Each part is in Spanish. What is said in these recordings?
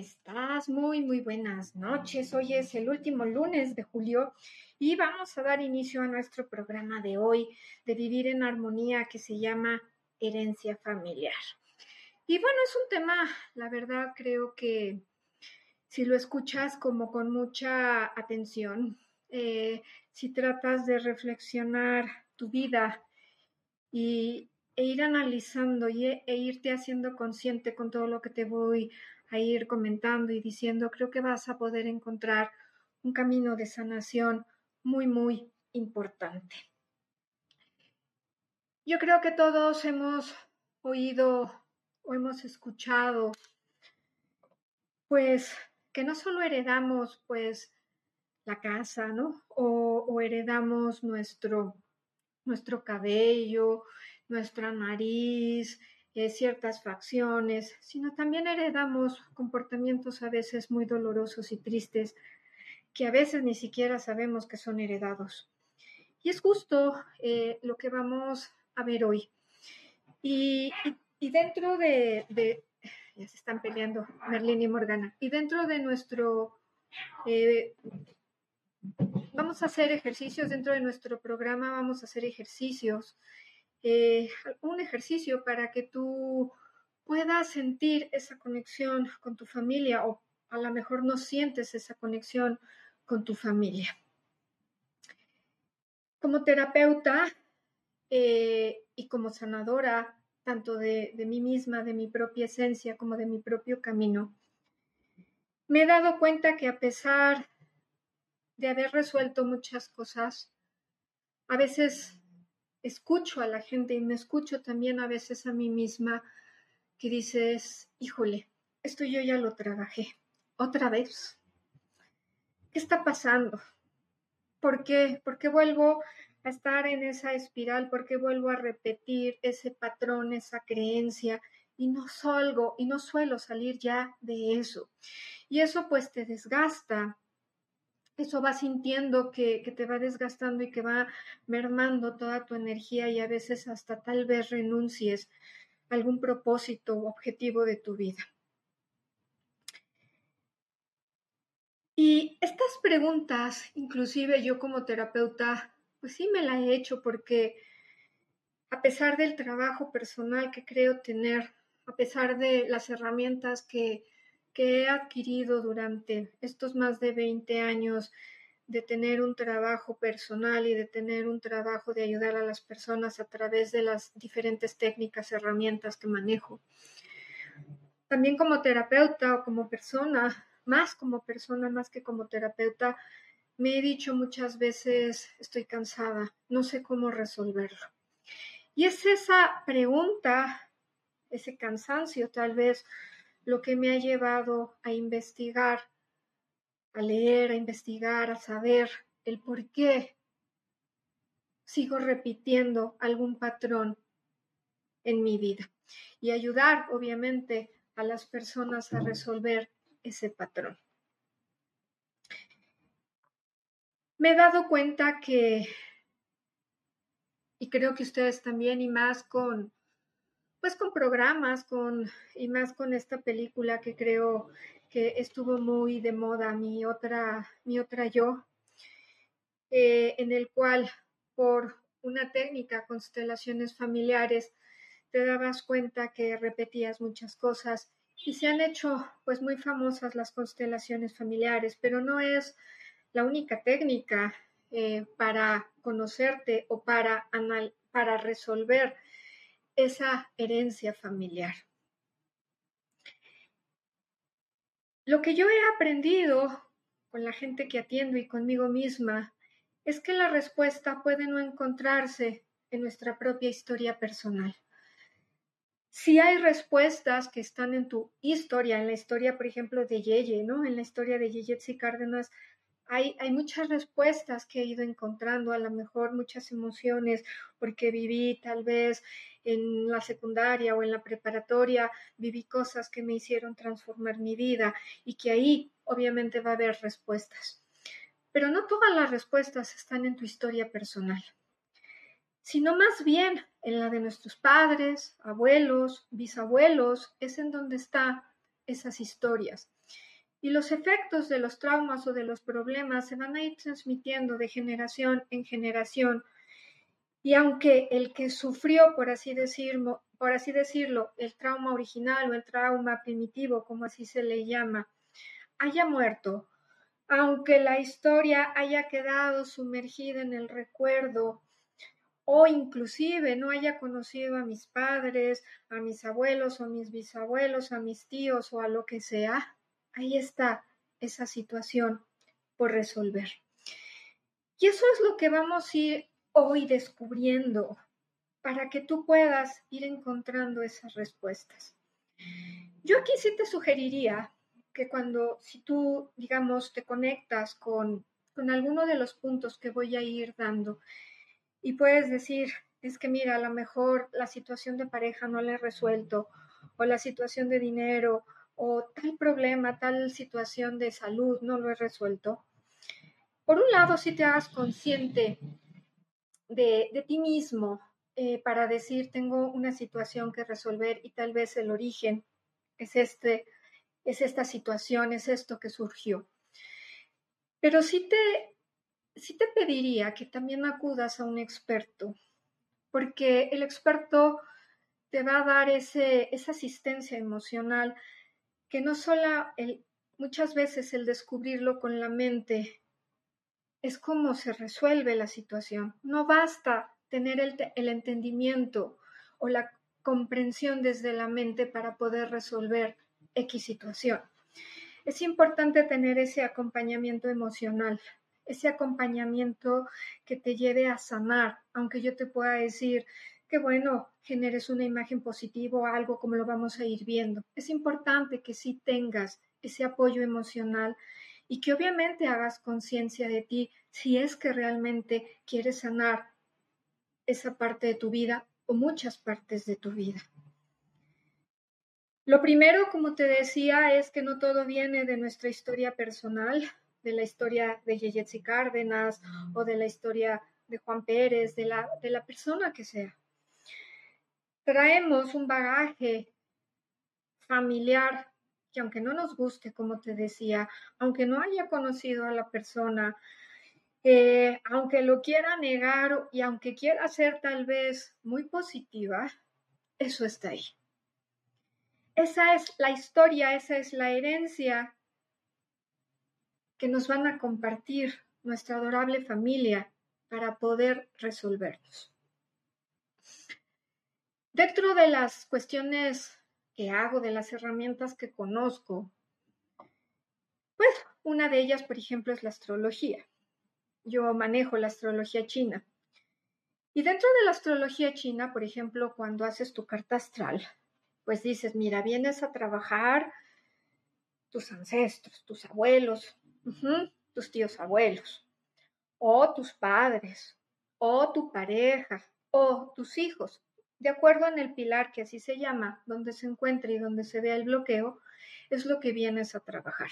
Estás? Muy, muy buenas noches. Hoy es el último lunes de julio y vamos a dar inicio a nuestro programa de hoy de Vivir en Armonía que se llama Herencia Familiar. Y bueno, es un tema, la verdad creo que si lo escuchas como con mucha atención, eh, si tratas de reflexionar tu vida y, e ir analizando y, e irte haciendo consciente con todo lo que te voy a ir comentando y diciendo, creo que vas a poder encontrar un camino de sanación muy, muy importante. Yo creo que todos hemos oído o hemos escuchado, pues, que no solo heredamos, pues, la casa, ¿no? O, o heredamos nuestro, nuestro cabello, nuestra nariz, eh, ciertas facciones, sino también heredamos comportamientos a veces muy dolorosos y tristes que a veces ni siquiera sabemos que son heredados. Y es justo eh, lo que vamos a ver hoy. Y, dentro de, ya se están peleando Merlín y Morgana, y dentro de nuestro, eh, vamos a hacer ejercicios, dentro de nuestro programa vamos a hacer ejercicios eh, un ejercicio para que tú puedas sentir esa conexión con tu familia o a lo mejor no sientes esa conexión con tu familia. Como terapeuta eh, y como sanadora, tanto de, de mí misma, de mi propia esencia, como de mi propio camino, me he dado cuenta que a pesar de haber resuelto muchas cosas, a veces escucho a la gente y me escucho también a veces a mí misma que dices, híjole, esto yo ya lo trabajé, otra vez. ¿Qué está pasando? ¿Por qué? ¿Por qué vuelvo a estar en esa espiral? ¿Por qué vuelvo a repetir ese patrón, esa creencia? Y no salgo y no suelo salir ya de eso. Y eso pues te desgasta, eso va sintiendo que, te va desgastando y que va mermando toda tu energía y a veces hasta tal vez renuncies a algún propósito o objetivo de tu vida. Y estas preguntas, inclusive yo como terapeuta, pues sí me la he hecho porque a pesar del trabajo personal que creo tener, a pesar de las herramientas que, que he adquirido durante estos más de 20 años de tener un trabajo personal y de tener un trabajo de ayudar a las personas a través de las diferentes técnicas, herramientas que manejo. También como terapeuta o como persona, más como persona, más que como terapeuta, me he dicho muchas veces, estoy cansada, no sé cómo resolverlo. Y es esa pregunta, ese cansancio tal vez, lo que me ha llevado a investigar a leer, a investigar, a saber el por qué sigo repitiendo algún patrón en mi vida y ayudar, obviamente, a las personas a resolver ese patrón. Me he dado cuenta que, y creo que ustedes también, y más con, pues con programas, con, y más con esta película que creo que estuvo muy de moda, mi otra, mi otra yo, eh, en el cual por una técnica, constelaciones familiares, te dabas cuenta que repetías muchas cosas y se han hecho pues muy famosas las constelaciones familiares, pero no es la única técnica eh, para conocerte o para, para resolver esa herencia familiar. Lo que yo he aprendido con la gente que atiendo y conmigo misma es que la respuesta puede no encontrarse en nuestra propia historia personal. Si hay respuestas que están en tu historia, en la historia, por ejemplo, de Yeye, ¿no? En la historia de Yeye Cárdenas, hay, hay, muchas respuestas que he ido encontrando, a lo mejor muchas emociones, porque viví tal vez en la secundaria o en la preparatoria viví cosas que me hicieron transformar mi vida y que ahí obviamente va a haber respuestas. Pero no todas las respuestas están en tu historia personal, sino más bien en la de nuestros padres, abuelos, bisabuelos, es en donde están esas historias. Y los efectos de los traumas o de los problemas se van a ir transmitiendo de generación en generación y aunque el que sufrió, por así, por así decirlo, el trauma original o el trauma primitivo, como así se le llama, haya muerto, aunque la historia haya quedado sumergida en el recuerdo o inclusive no haya conocido a mis padres, a mis abuelos o mis bisabuelos, a mis tíos o a lo que sea, ahí está esa situación por resolver. Y eso es lo que vamos a ir hoy descubriendo para que tú puedas ir encontrando esas respuestas. Yo aquí sí te sugeriría que cuando, si tú, digamos, te conectas con, con alguno de los puntos que voy a ir dando y puedes decir, es que mira, a lo mejor la situación de pareja no la he resuelto, o la situación de dinero, o tal problema, tal situación de salud no lo he resuelto. Por un lado, si te hagas consciente de, ti mismo eh, para decir, tengo una situación que resolver y tal vez el origen es, este, es esta situación, es esto que surgió. Pero sí te, sí te pediría que también acudas a un experto, porque el experto te va a dar ese, esa asistencia emocional que no solo muchas veces el descubrirlo con la mente es cómo se resuelve la situación. No basta tener el, entendimiento o la comprensión desde la mente para poder resolver X situación. Es importante tener ese acompañamiento emocional, ese acompañamiento que te lleve a sanar, aunque yo te pueda decir que bueno, generes una imagen positiva o algo como lo vamos a ir viendo. Es importante que sí tengas ese apoyo emocional y que obviamente hagas conciencia de ti si es que realmente quieres sanar esa parte de tu vida o muchas partes de tu vida. Lo primero, como te decía, es que no todo viene de nuestra historia personal, de la historia de Yeyetsi Cárdenas o de la historia de Juan Pérez, de la, de la persona que sea. Traemos un bagaje familiar que aunque no nos guste, como te decía, aunque no haya conocido a la persona, eh, aunque lo quiera negar y aunque quiera ser tal vez muy positiva, eso está ahí. Esa es la historia, esa es la herencia que nos van a compartir nuestra adorable familia para poder resolverlos. Dentro de las cuestiones hago, de las herramientas que conozco, pues una de ellas, por ejemplo, es la astrología. Yo manejo la astrología china. Y dentro de la astrología china, por ejemplo, cuando haces tu carta astral, pues dices, mira, vienes a trabajar tus ancestros, tus abuelos, tus tíos abuelos, o tus padres, o tu pareja, o tus hijos, de acuerdo en el pilar que así se llama, donde se encuentra y donde se vea el bloqueo, es lo que vienes a trabajar.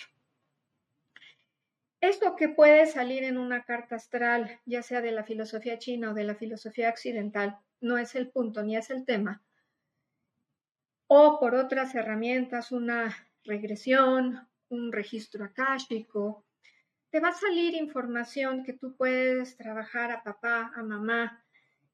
Esto que puede salir en una carta astral, ya sea de la filosofía china o de la filosofía occidental, no es el punto ni es el tema. O por otras herramientas, una regresión, un registro akáshico, te va a salir información que tú puedes trabajar a papá, a mamá,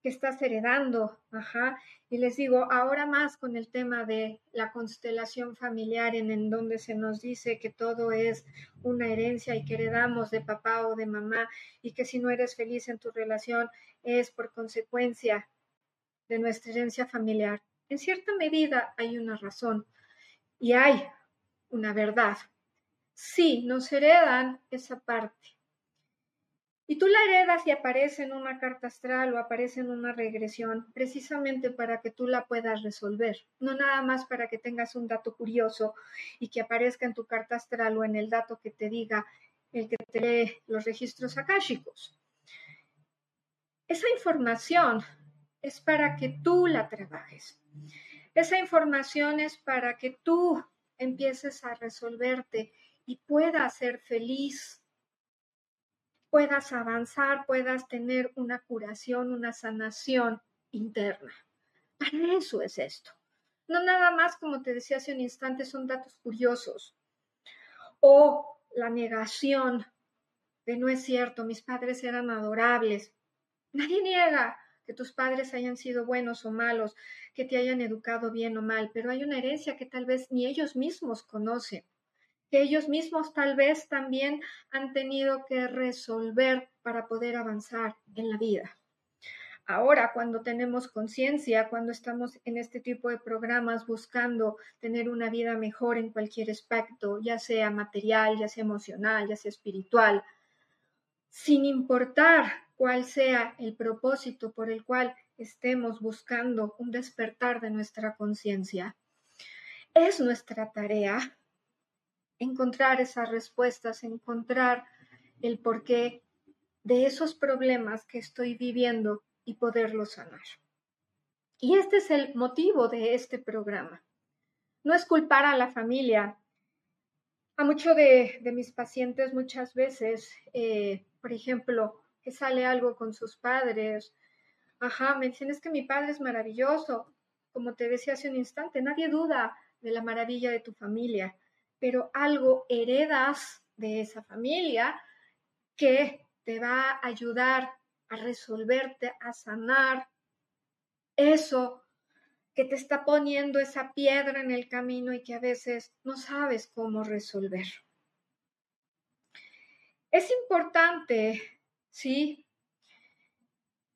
que estás heredando, ajá. Y les digo, ahora más con el tema de la constelación familiar en, en donde se nos dice que todo es una herencia y que heredamos de papá o de mamá y que si no eres feliz en tu relación es por consecuencia de nuestra herencia familiar. En cierta medida hay una razón y hay una verdad. Sí, nos heredan esa parte y tú la heredas y aparece en una carta astral o aparece en una regresión, precisamente para que tú la puedas resolver, no nada más para que tengas un dato curioso y que aparezca en tu carta astral o en el dato que te diga el que te lee los registros akáshicos. Esa información es para que tú la trabajes. Esa información es para que tú empieces a resolverte y puedas ser feliz puedas avanzar, puedas tener una curación, una sanación interna. Para eso es esto. No nada más, como te decía hace un instante, son datos curiosos. O la negación de no es cierto, mis padres eran adorables. Nadie niega que tus padres hayan sido buenos o malos, que te hayan educado bien o mal, pero hay una herencia que tal vez ni ellos mismos conocen que ellos mismos tal vez también han tenido que resolver para poder avanzar en la vida. Ahora, cuando tenemos conciencia, cuando estamos en este tipo de programas buscando tener una vida mejor en cualquier aspecto, ya sea material, ya sea emocional, ya sea espiritual, sin importar cuál sea el propósito por el cual estemos buscando un despertar de nuestra conciencia, es nuestra tarea encontrar esas respuestas, encontrar el porqué de esos problemas que estoy viviendo y poderlos sanar. Y este es el motivo de este programa. No es culpar a la familia. A muchos de, mis pacientes muchas veces, eh, por ejemplo, que sale algo con sus padres, ajá, me dicen que mi padre es maravilloso. Como te decía hace un instante, nadie duda de la maravilla de tu familia, pero algo heredas de esa familia que te va a ayudar a resolverte, a sanar eso que te está poniendo esa piedra en el camino y que a veces no sabes cómo resolver. Es importante, sí,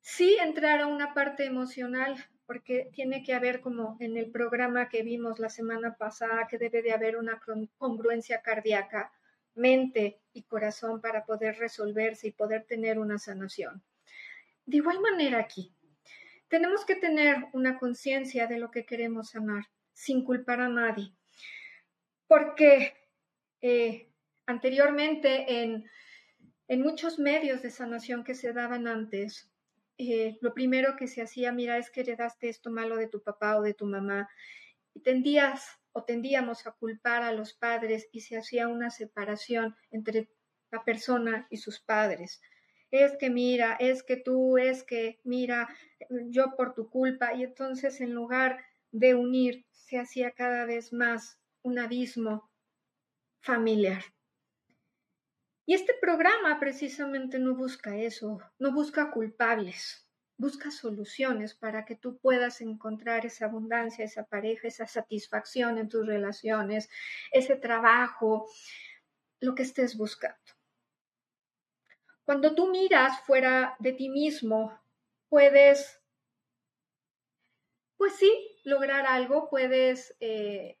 sí entrar a una parte emocional porque tiene que haber como en el programa que vimos la semana pasada, que debe de haber una congruencia cardíaca, mente y corazón para poder resolverse y poder tener una sanación. De igual manera aquí, tenemos que tener una conciencia de lo que queremos sanar, sin culpar a nadie, porque eh, anteriormente en, en muchos medios de sanación que se daban antes, eh, lo primero que se hacía, mira, es que heredaste esto malo de tu papá o de tu mamá. Y tendías o tendíamos a culpar a los padres y se hacía una separación entre la persona y sus padres. Es que mira, es que tú, es que mira, yo por tu culpa. Y entonces en lugar de unir, se hacía cada vez más un abismo familiar. Y este programa precisamente no busca eso, no busca culpables, busca soluciones para que tú puedas encontrar esa abundancia, esa pareja, esa satisfacción en tus relaciones, ese trabajo, lo que estés buscando. Cuando tú miras fuera de ti mismo, puedes, pues sí, lograr algo, puedes eh,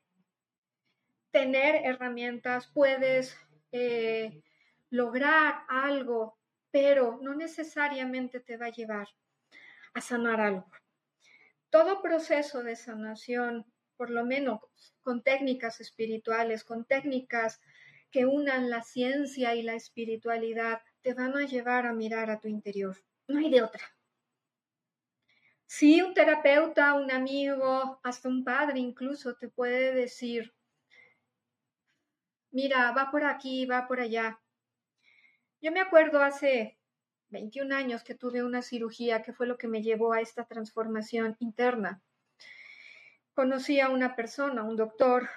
tener herramientas, puedes eh, lograr algo, pero no necesariamente te va a llevar a sanar algo. Todo proceso de sanación, por lo menos con técnicas espirituales, con técnicas que unan la ciencia y la espiritualidad, te van a llevar a mirar a tu interior. No hay de otra. Si un terapeuta, un amigo, hasta un padre incluso te puede decir, mira, va por aquí, va por allá. Yo me acuerdo hace 21 años que tuve una cirugía que fue lo que me llevó a esta transformación interna. Conocí a una persona, un doctor,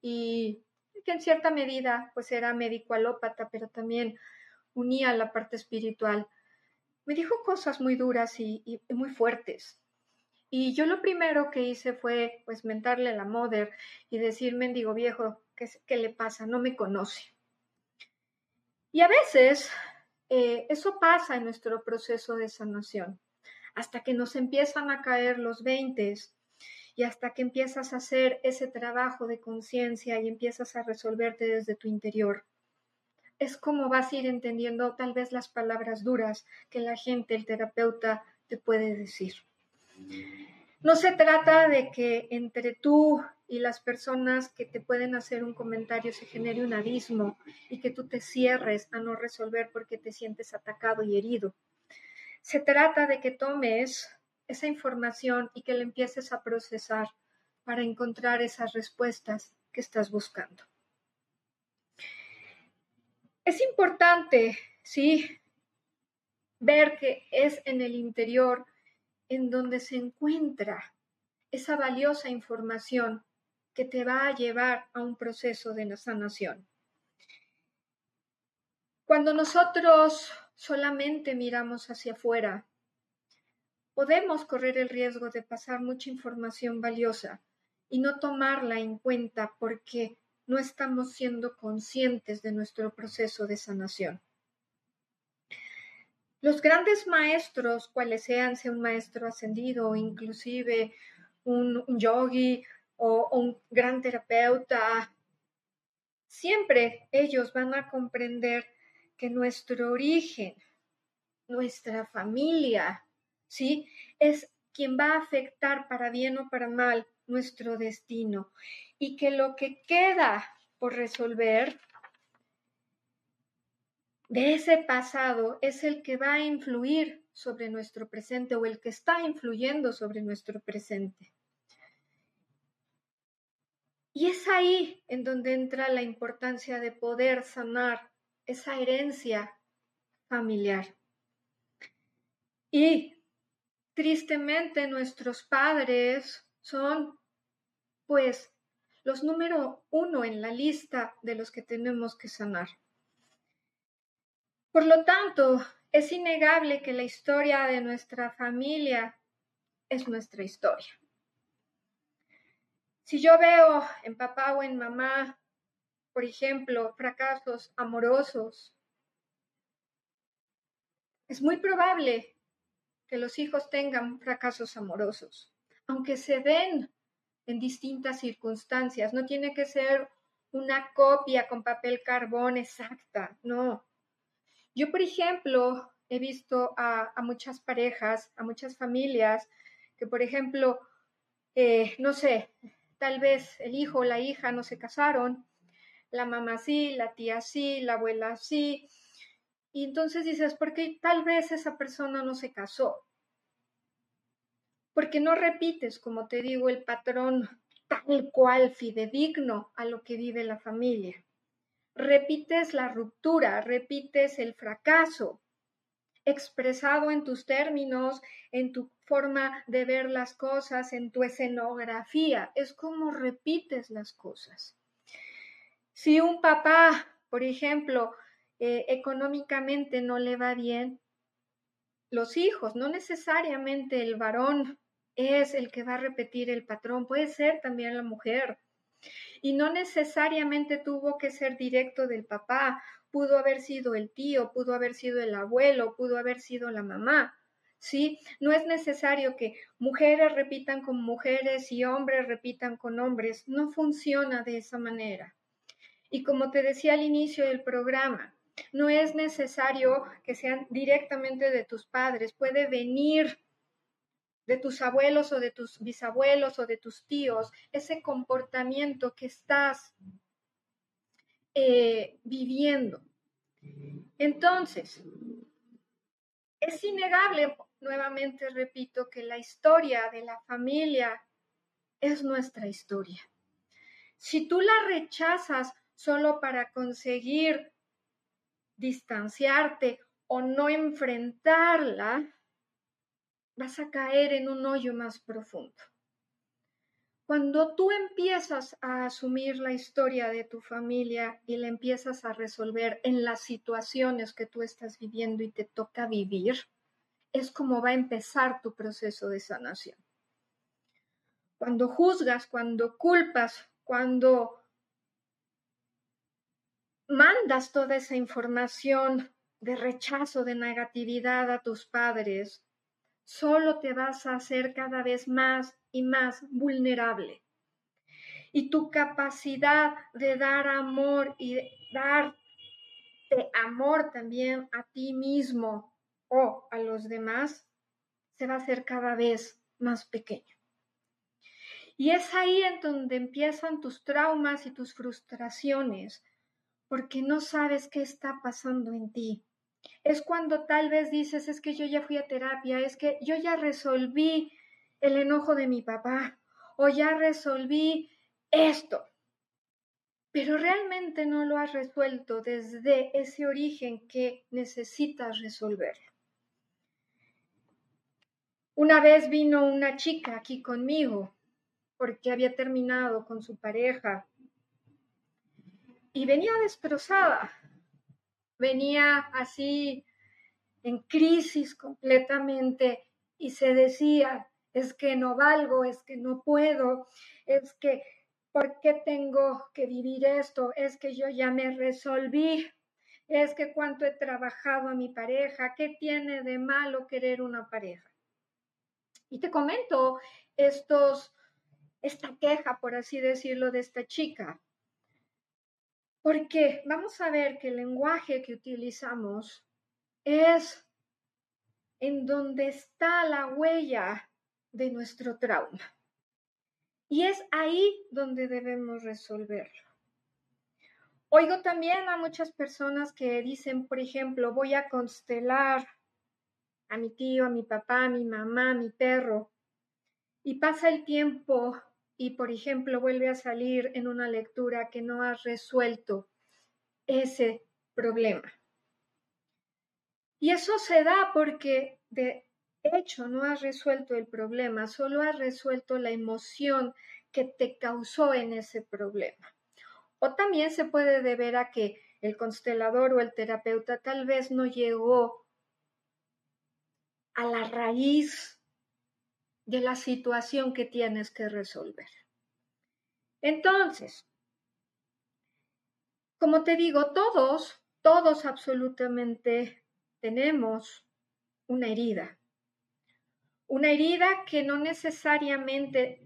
y que en cierta medida pues era médico alópata, pero también unía la parte espiritual. Me dijo cosas muy duras y, muy fuertes. Y yo lo primero que hice fue pues mentarle a la mother y decir, mendigo viejo, ¿qué, ¿qué le pasa? No me conoce. Y a veces eh, eso pasa en nuestro proceso de sanación, hasta que nos empiezan a caer los veintes y hasta que empiezas a hacer ese trabajo de conciencia y empiezas a resolverte desde tu interior. Es como vas a ir entendiendo tal vez las palabras duras que la gente, el terapeuta, te puede decir. No se trata de que entre tú y las personas que te pueden hacer un comentario se genere un abismo y que tú te cierres a no resolver porque te sientes atacado y herido. Se trata de que tomes esa información y que la empieces a procesar para encontrar esas respuestas que estás buscando. Es importante, sí, ver que es en el interior en donde se encuentra esa valiosa información que te va a llevar a un proceso de sanación. Cuando nosotros solamente miramos hacia afuera, podemos correr el riesgo de pasar mucha información valiosa y no tomarla en cuenta porque no estamos siendo conscientes de nuestro proceso de sanación. Los grandes maestros, cuales sean, sea un maestro ascendido inclusive un, un yogi o, un gran terapeuta, siempre ellos van a comprender que nuestro origen, nuestra familia, ¿sí? Es quien va a afectar para bien o para mal nuestro destino y que lo que queda por resolver de ese pasado es el que va a influir sobre nuestro presente o el que está influyendo sobre nuestro presente. Y es ahí en donde entra la importancia de poder sanar esa herencia familiar. Y tristemente nuestros padres son pues los número uno en la lista de los que tenemos que sanar. Por lo tanto, es innegable que la historia de nuestra familia es nuestra historia. Si yo veo en papá o en mamá, por ejemplo, fracasos amorosos, es muy probable que los hijos tengan fracasos amorosos, aunque se den en distintas circunstancias. No tiene que ser una copia con papel carbón exacta, no. Yo, por ejemplo, he visto a, muchas parejas, a muchas familias, que, por ejemplo, eh, no sé, Tal vez el hijo o la hija no se casaron, la mamá sí, la tía sí, la abuela sí. Y entonces dices, ¿por qué tal vez esa persona no se casó? Porque no repites, como te digo, el patrón tal cual fidedigno a lo que vive la familia. Repites la ruptura, repites el fracaso, expresado en tus términos, en tu forma de ver las cosas, en tu escenografía. Es como repites las cosas. Si un papá, por ejemplo, eh, económicamente no le va bien, los hijos, no necesariamente el varón es el que va a repetir el patrón, puede ser también la mujer. Y no necesariamente tuvo que ser directo del papá pudo haber sido el tío, pudo haber sido el abuelo, pudo haber sido la mamá. ¿Sí? No es necesario que mujeres repitan con mujeres y hombres repitan con hombres. No funciona de esa manera. Y como te decía al inicio del programa, no es necesario que sean directamente de tus padres, puede venir de tus abuelos o de tus bisabuelos o de tus tíos, ese comportamiento que estás eh, viviendo. Entonces, es innegable, nuevamente repito, que la historia de la familia es nuestra historia. Si tú la rechazas solo para conseguir distanciarte o no enfrentarla, vas a caer en un hoyo más profundo. Cuando tú empiezas a asumir la historia de tu familia y la empiezas a resolver en las situaciones que tú estás viviendo y te toca vivir, es como va a empezar tu proceso de sanación. Cuando juzgas, cuando culpas, cuando mandas toda esa información de rechazo, de negatividad a tus padres, solo te vas a hacer cada vez más más vulnerable. Y tu capacidad de dar amor y darte amor también a ti mismo o a los demás se va a hacer cada vez más pequeño. Y es ahí en donde empiezan tus traumas y tus frustraciones, porque no sabes qué está pasando en ti, es cuando tal vez dices, es que yo ya fui a terapia, es que yo ya resolví el enojo de mi papá o ya resolví esto, pero realmente no lo has resuelto desde ese origen que necesitas resolver. Una vez vino una chica aquí conmigo porque había terminado con su pareja y venía destrozada venía así en crisis completamente y se decía, es que no valgo, es que no puedo, es que, ¿por qué tengo que vivir esto? Es que yo ya me resolví, es que cuánto he trabajado a mi pareja, ¿qué tiene de malo querer una pareja? Y te comento estos, esta queja, por así decirlo, de esta chica. Porque vamos a ver que el lenguaje que utilizamos es en donde está la huella de nuestro trauma. Y es ahí donde debemos resolverlo. Oigo también a muchas personas que dicen, por ejemplo, voy a constelar a mi tío, a mi papá, a mi mamá, a mi perro. Y pasa el tiempo y, por ejemplo, vuelve a salir en una lectura que no has resuelto ese problema. Y eso se da porque de hecho no has resuelto el problema, solo has resuelto la emoción que te causó en ese problema. O también se puede deber a que el constelador o el terapeuta tal vez no llegó a la raíz de la situación que tienes que resolver. Entonces, como te digo, todos, todos absolutamente tenemos una herida. Una herida que no necesariamente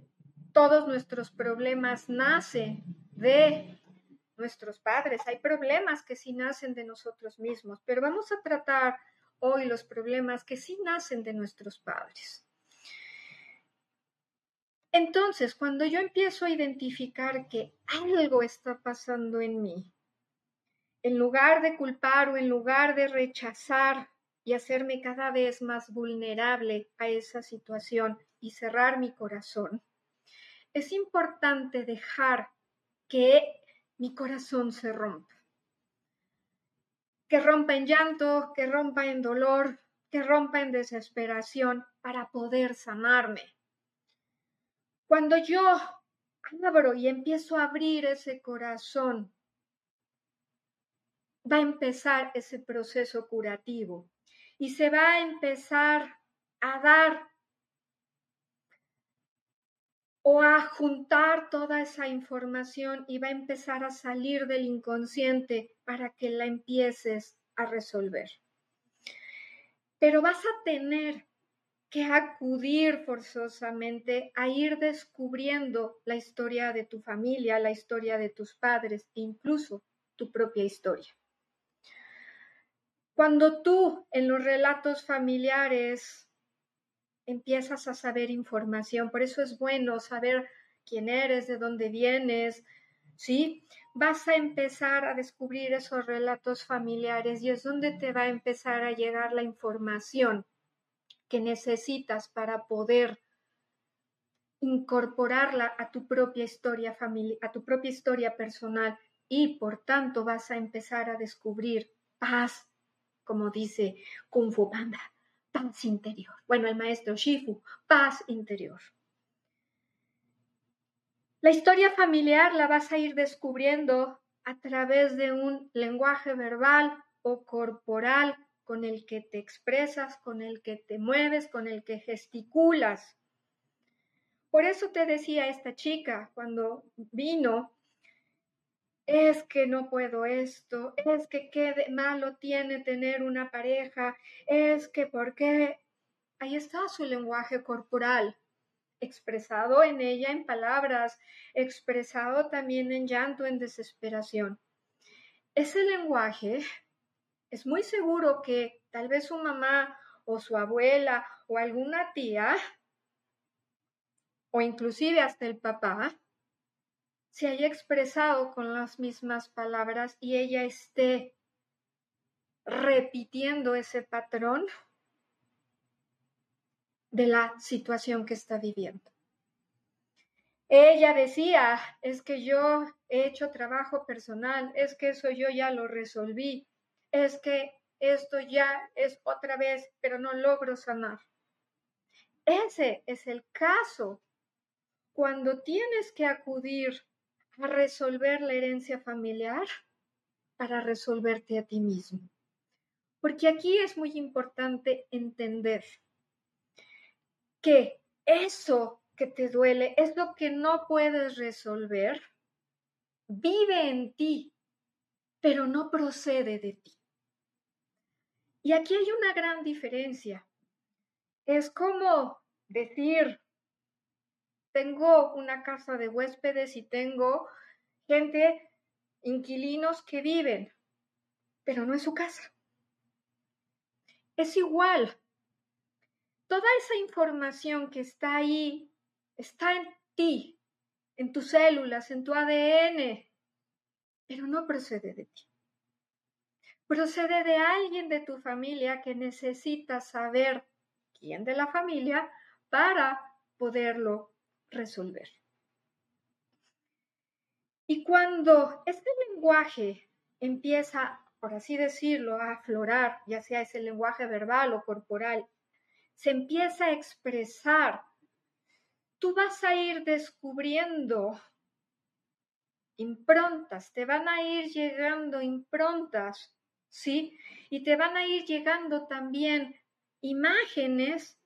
todos nuestros problemas nacen de nuestros padres. Hay problemas que sí nacen de nosotros mismos, pero vamos a tratar hoy los problemas que sí nacen de nuestros padres. Entonces, cuando yo empiezo a identificar que algo está pasando en mí, en lugar de culpar o en lugar de rechazar y hacerme cada vez más vulnerable a esa situación y cerrar mi corazón, es importante dejar que mi corazón se rompa. Que rompa en llanto, que rompa en dolor, que rompa en desesperación para poder sanarme. Cuando yo abro y empiezo a abrir ese corazón, va a empezar ese proceso curativo y se va a empezar a dar o a juntar toda esa información y va a empezar a salir del inconsciente para que la empieces a resolver. Pero vas a tener que acudir forzosamente a ir descubriendo la historia de tu familia, la historia de tus padres e incluso tu propia historia. Cuando tú en los relatos familiares empiezas a saber información. Por eso es bueno saber quién eres, de dónde vienes, ¿sí? Vas a empezar a descubrir esos relatos familiares y es donde te va a empezar a llegar la información que necesitas para poder incorporarla a tu propia historia familiar, a tu propia historia personal y por tanto vas a empezar a descubrir paz, como dice Kung Fu Panda, paz interior. Bueno, el maestro Shifu, paz interior. La historia familiar la vas a ir descubriendo a través de un lenguaje verbal o corporal con el que te expresas, con el que te mueves, con el que gesticulas. Por eso te decía esta chica cuando vino es que no puedo esto, es que qué malo tiene tener una pareja, es que por qué. Ahí está su lenguaje corporal, expresado en ella en palabras, expresado también en llanto, en desesperación. Ese lenguaje es muy seguro que tal vez su mamá o su abuela o alguna tía o inclusive hasta el papá se haya expresado con las mismas palabras y ella esté repitiendo ese patrón de la situación que está viviendo. Ella decía, es que yo he hecho trabajo personal, es que eso yo ya lo resolví, es que esto ya es otra vez, pero no logro sanar. Ese es el caso cuando tienes que acudir a resolver la herencia familiar para resolverte a ti mismo. Porque aquí es muy importante entender que eso que te duele, es lo que no puedes resolver, vive en ti, pero no procede de ti. Y aquí hay una gran diferencia. Es como decir, tengo una casa de huéspedes y tengo gente, inquilinos que viven, pero no es su casa. Es igual. Toda esa información que está ahí está en ti, en tus células, en tu ADN, pero no procede de ti. Procede de alguien de tu familia que necesita saber quién de la familia para poderlo resolver. Y cuando este lenguaje empieza, por así decirlo, a aflorar, ya sea ese lenguaje verbal o corporal, se empieza a expresar, tú vas a ir descubriendo improntas, te van a ir llegando improntas, ¿sí? Y te van a ir llegando también imágenes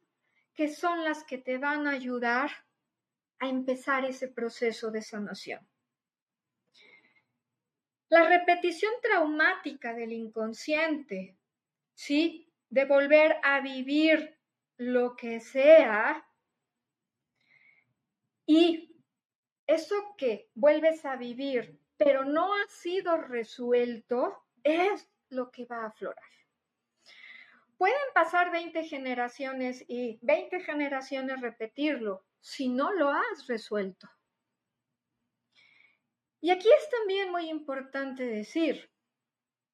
que son las que te van a ayudar empezar ese proceso de sanación. La repetición traumática del inconsciente, ¿sí? De volver a vivir lo que sea y eso que vuelves a vivir, pero no ha sido resuelto, es lo que va a aflorar. Pueden pasar 20 generaciones y 20 generaciones repetirlo, si no lo has resuelto. Y aquí es también muy importante decir,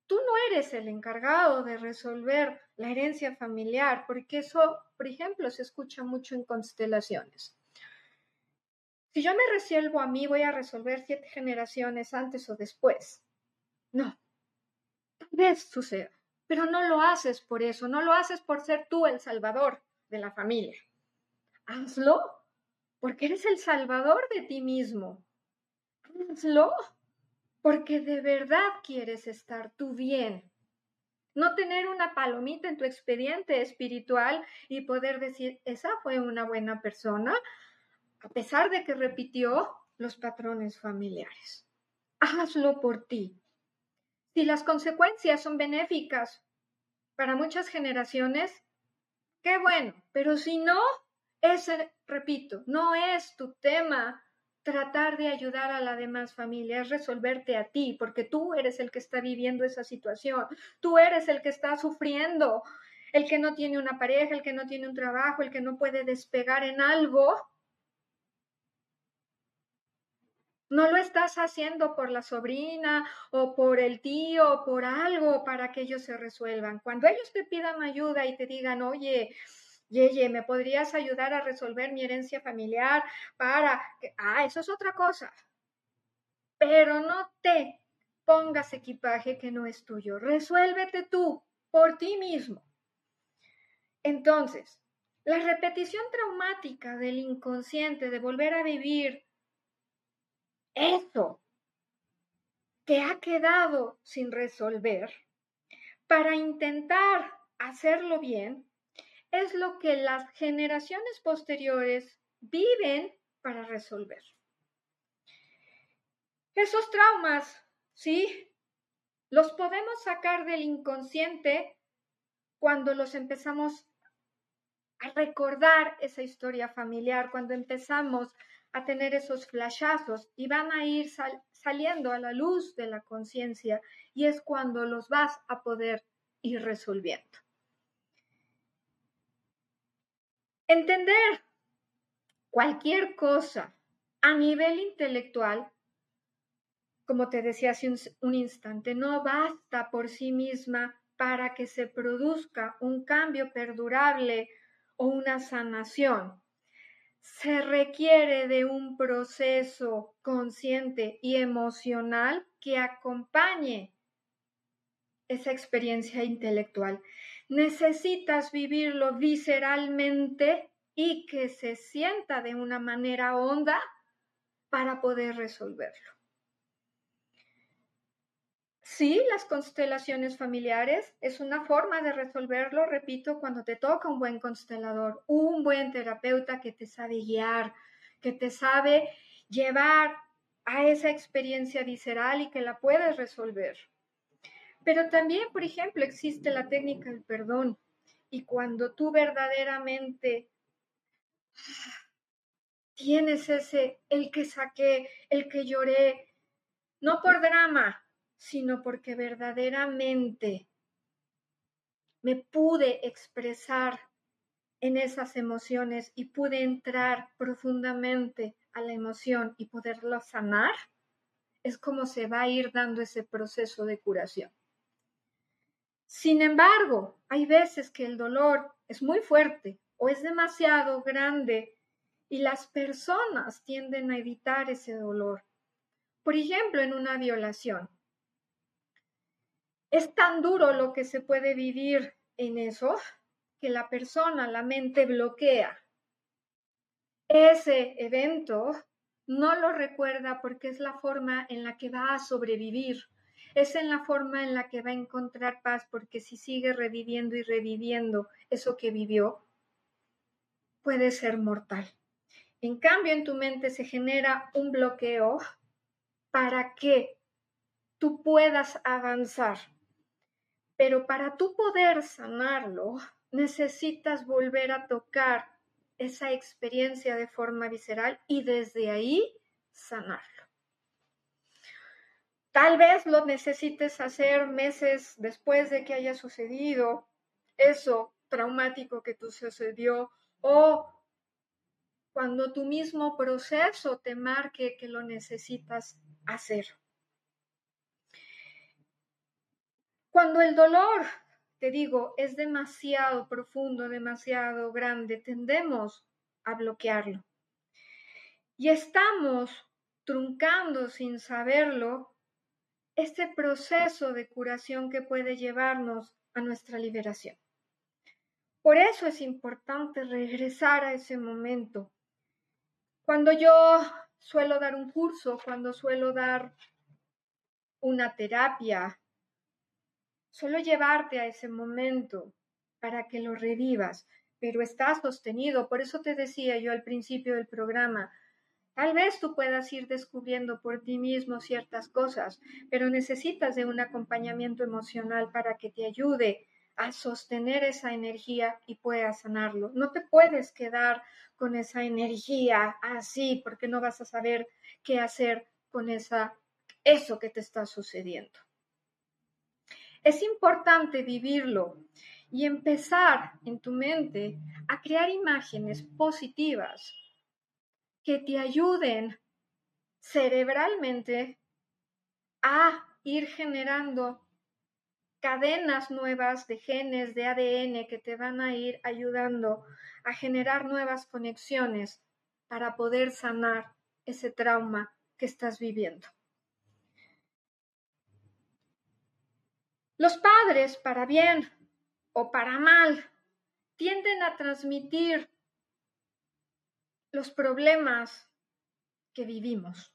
tú no eres el encargado de resolver la herencia familiar, porque eso, por ejemplo, se escucha mucho en constelaciones. Si yo me resuelvo a mí, voy a resolver siete generaciones antes o después. No, tal vez suceda, pero no lo haces por eso, no lo haces por ser tú el salvador de la familia. Hazlo porque eres el salvador de ti mismo. Hazlo porque de verdad quieres estar tú bien. No tener una palomita en tu expediente espiritual y poder decir, esa fue una buena persona, a pesar de que repitió los patrones familiares. Hazlo por ti. Si las consecuencias son benéficas para muchas generaciones, qué bueno, pero si no, ese, repito, no es tu tema tratar de ayudar a la demás familia, es resolverte a ti, porque tú eres el que está viviendo esa situación, tú eres el que está sufriendo, el que no tiene una pareja, el que no tiene un trabajo, el que no puede despegar en algo. No lo estás haciendo por la sobrina o por el tío o por algo para que ellos se resuelvan. Cuando ellos te pidan ayuda y te digan, oye, Yeye, ¿me podrías ayudar a resolver mi herencia familiar para que... Ah, eso es otra cosa. Pero no te pongas equipaje que no es tuyo. Resuélvete tú por ti mismo. Entonces, la repetición traumática del inconsciente, de volver a vivir eso que ha quedado sin resolver, para intentar hacerlo bien, es lo que las generaciones posteriores viven para resolver. Esos traumas, ¿sí? Los podemos sacar del inconsciente cuando los empezamos a recordar esa historia familiar, cuando empezamos a tener esos flashazos y van a ir saliendo a la luz de la conciencia y es cuando los vas a poder ir resolviendo. Entender cualquier cosa a nivel intelectual, como te decía hace un, instante, no basta por sí misma para que se produzca un cambio perdurable o una sanación. Se requiere de un proceso consciente y emocional que acompañe esa experiencia intelectual necesitas vivirlo visceralmente y que se sienta de una manera honda para poder resolverlo. Sí, las constelaciones familiares es una forma de resolverlo, repito, cuando te toca un buen constelador, un buen terapeuta que te sabe guiar, que te sabe llevar a esa experiencia visceral y que la puedes resolver. Pero también, por ejemplo, existe la técnica del perdón. Y cuando tú verdaderamente tienes ese, el que saqué, el que lloré, no por drama, sino porque verdaderamente me pude expresar en esas emociones y pude entrar profundamente a la emoción y poderlo sanar, es como se va a ir dando ese proceso de curación. Sin embargo, hay veces que el dolor es muy fuerte o es demasiado grande y las personas tienden a evitar ese dolor. Por ejemplo, en una violación. Es tan duro lo que se puede vivir en eso que la persona, la mente bloquea. Ese evento no lo recuerda porque es la forma en la que va a sobrevivir es en la forma en la que va a encontrar paz, porque si sigue reviviendo y reviviendo eso que vivió, puede ser mortal. En cambio, en tu mente se genera un bloqueo para que tú puedas avanzar. Pero para tú poder sanarlo, necesitas volver a tocar esa experiencia de forma visceral y desde ahí sanarlo. Tal vez lo necesites hacer meses después de que haya sucedido eso traumático que tú sucedió o cuando tu mismo proceso te marque que lo necesitas hacer. Cuando el dolor, te digo, es demasiado profundo, demasiado grande, tendemos a bloquearlo. Y estamos truncando sin saberlo este proceso de curación que puede llevarnos a nuestra liberación. Por eso es importante regresar a ese momento. Cuando yo suelo dar un curso, cuando suelo dar una terapia, suelo llevarte a ese momento para que lo revivas, pero está sostenido. Por eso te decía yo al principio del programa, Tal vez tú puedas ir descubriendo por ti mismo ciertas cosas, pero necesitas de un acompañamiento emocional para que te ayude a sostener esa energía y puedas sanarlo. No te puedes quedar con esa energía así porque no vas a saber qué hacer con esa eso que te está sucediendo. Es importante vivirlo y empezar en tu mente a crear imágenes positivas que te ayuden cerebralmente a ir generando cadenas nuevas de genes, de ADN que te van a ir ayudando a generar nuevas conexiones para poder sanar ese trauma que estás viviendo. Los padres, para bien o para mal, tienden a transmitir los problemas que vivimos.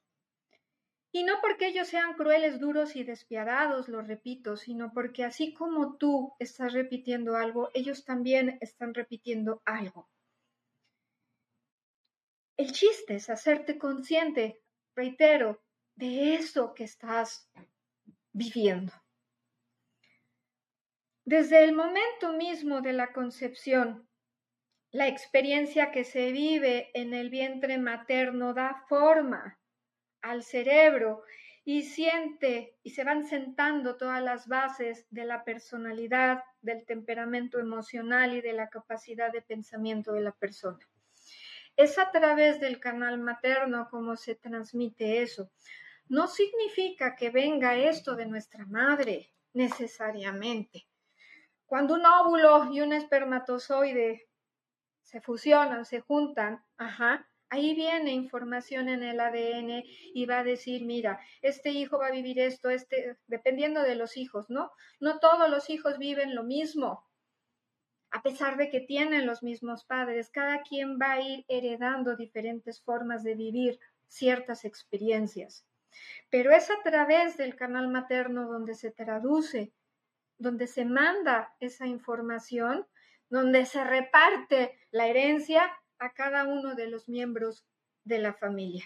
Y no porque ellos sean crueles, duros y despiadados, lo repito, sino porque así como tú estás repitiendo algo, ellos también están repitiendo algo. El chiste es hacerte consciente, reitero, de eso que estás viviendo. Desde el momento mismo de la concepción, la experiencia que se vive en el vientre materno da forma al cerebro y siente y se van sentando todas las bases de la personalidad, del temperamento emocional y de la capacidad de pensamiento de la persona. Es a través del canal materno como se transmite eso. No significa que venga esto de nuestra madre necesariamente. Cuando un óvulo y un espermatozoide se fusionan, se juntan, ajá, ahí viene información en el ADN y va a decir, mira, este hijo va a vivir esto, este, dependiendo de los hijos, ¿no? No todos los hijos viven lo mismo, a pesar de que tienen los mismos padres, cada quien va a ir heredando diferentes formas de vivir ciertas experiencias. Pero es a través del canal materno donde se traduce, donde se manda esa información donde se reparte la herencia a cada uno de los miembros de la familia.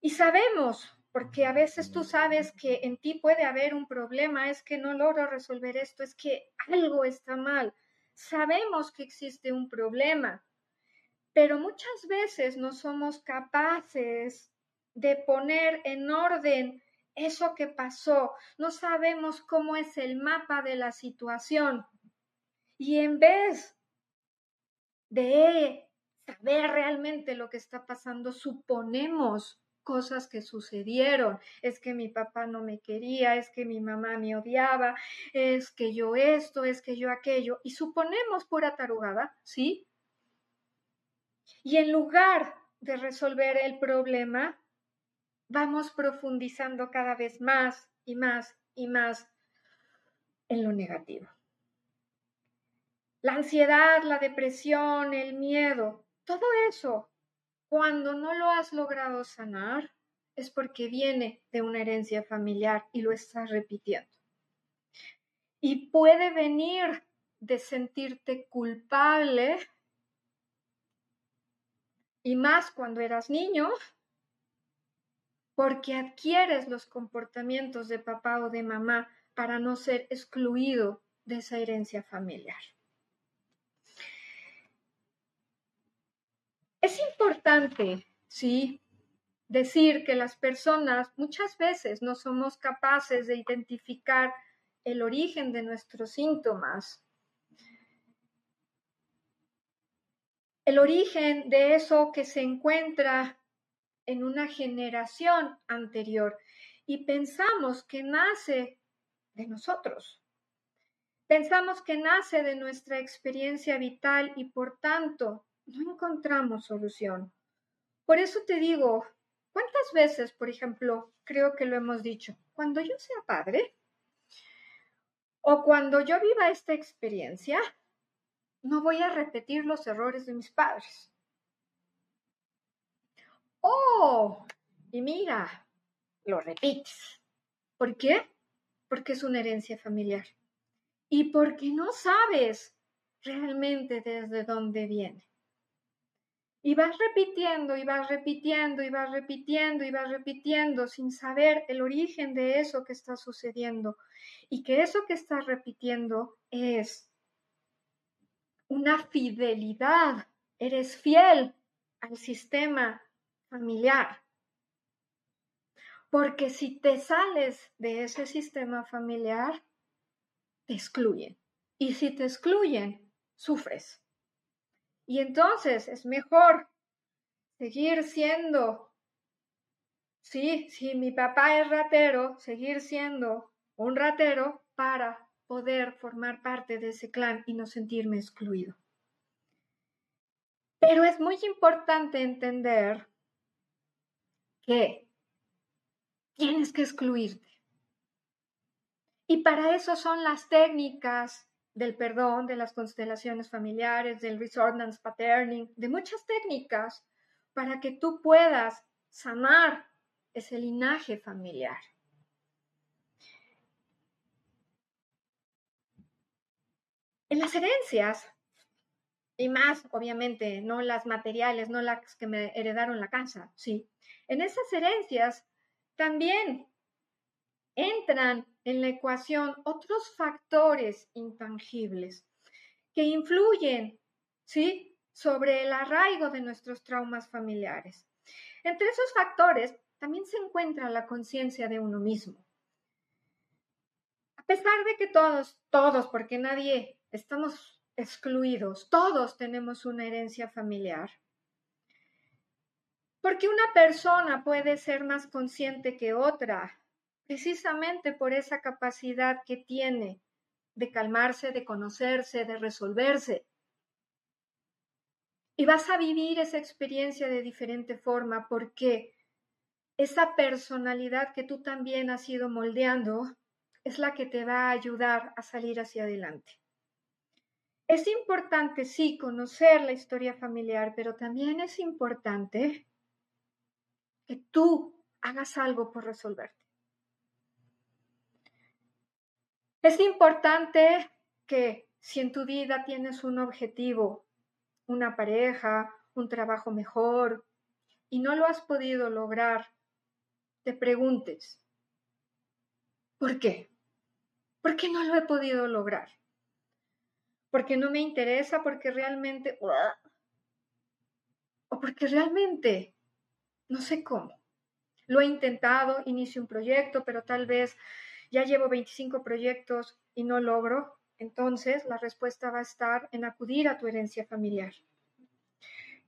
Y sabemos, porque a veces tú sabes que en ti puede haber un problema, es que no logro resolver esto, es que algo está mal. Sabemos que existe un problema, pero muchas veces no somos capaces de poner en orden eso que pasó. No sabemos cómo es el mapa de la situación. Y en vez de saber realmente lo que está pasando, suponemos cosas que sucedieron. Es que mi papá no me quería, es que mi mamá me odiaba, es que yo esto, es que yo aquello. Y suponemos pura tarugada, ¿sí? Y en lugar de resolver el problema, vamos profundizando cada vez más y más y más en lo negativo. La ansiedad, la depresión, el miedo, todo eso, cuando no lo has logrado sanar, es porque viene de una herencia familiar y lo estás repitiendo. Y puede venir de sentirte culpable, y más cuando eras niño, porque adquieres los comportamientos de papá o de mamá para no ser excluido de esa herencia familiar. Es importante, sí, decir que las personas muchas veces no somos capaces de identificar el origen de nuestros síntomas, el origen de eso que se encuentra en una generación anterior. Y pensamos que nace de nosotros. Pensamos que nace de nuestra experiencia vital y por tanto no encontramos solución. Por eso te digo, ¿cuántas veces, por ejemplo, creo que lo hemos dicho, cuando yo sea padre o cuando yo viva esta experiencia, no voy a repetir los errores de mis padres? Oh, y mira, lo repites. ¿Por qué? Porque es una herencia familiar. Y porque no sabes realmente desde dónde viene. Y vas repitiendo y vas repitiendo y vas repitiendo y vas repitiendo sin saber el origen de eso que está sucediendo. Y que eso que estás repitiendo es una fidelidad. Eres fiel al sistema familiar. Porque si te sales de ese sistema familiar, te excluyen. Y si te excluyen, sufres. Y entonces es mejor seguir siendo, sí, si mi papá es ratero, seguir siendo un ratero para poder formar parte de ese clan y no sentirme excluido. Pero es muy importante entender que tienes que excluirte. Y para eso son las técnicas del perdón, de las constelaciones familiares, del resonance patterning, de muchas técnicas para que tú puedas sanar ese linaje familiar. En las herencias, y más obviamente, no las materiales, no las que me heredaron la casa, sí, en esas herencias también entran en la ecuación otros factores intangibles que influyen, ¿sí? sobre el arraigo de nuestros traumas familiares. Entre esos factores también se encuentra la conciencia de uno mismo. A pesar de que todos, todos, porque nadie estamos excluidos, todos tenemos una herencia familiar. Porque una persona puede ser más consciente que otra precisamente por esa capacidad que tiene de calmarse, de conocerse, de resolverse. Y vas a vivir esa experiencia de diferente forma porque esa personalidad que tú también has ido moldeando es la que te va a ayudar a salir hacia adelante. Es importante, sí, conocer la historia familiar, pero también es importante que tú hagas algo por resolverte. Es importante que si en tu vida tienes un objetivo, una pareja, un trabajo mejor, y no lo has podido lograr, te preguntes, ¿por qué? ¿Por qué no lo he podido lograr? ¿Porque no me interesa? ¿Porque realmente... ¿O porque realmente no sé cómo? Lo he intentado, inicio un proyecto, pero tal vez ya llevo 25 proyectos y no logro, entonces la respuesta va a estar en acudir a tu herencia familiar.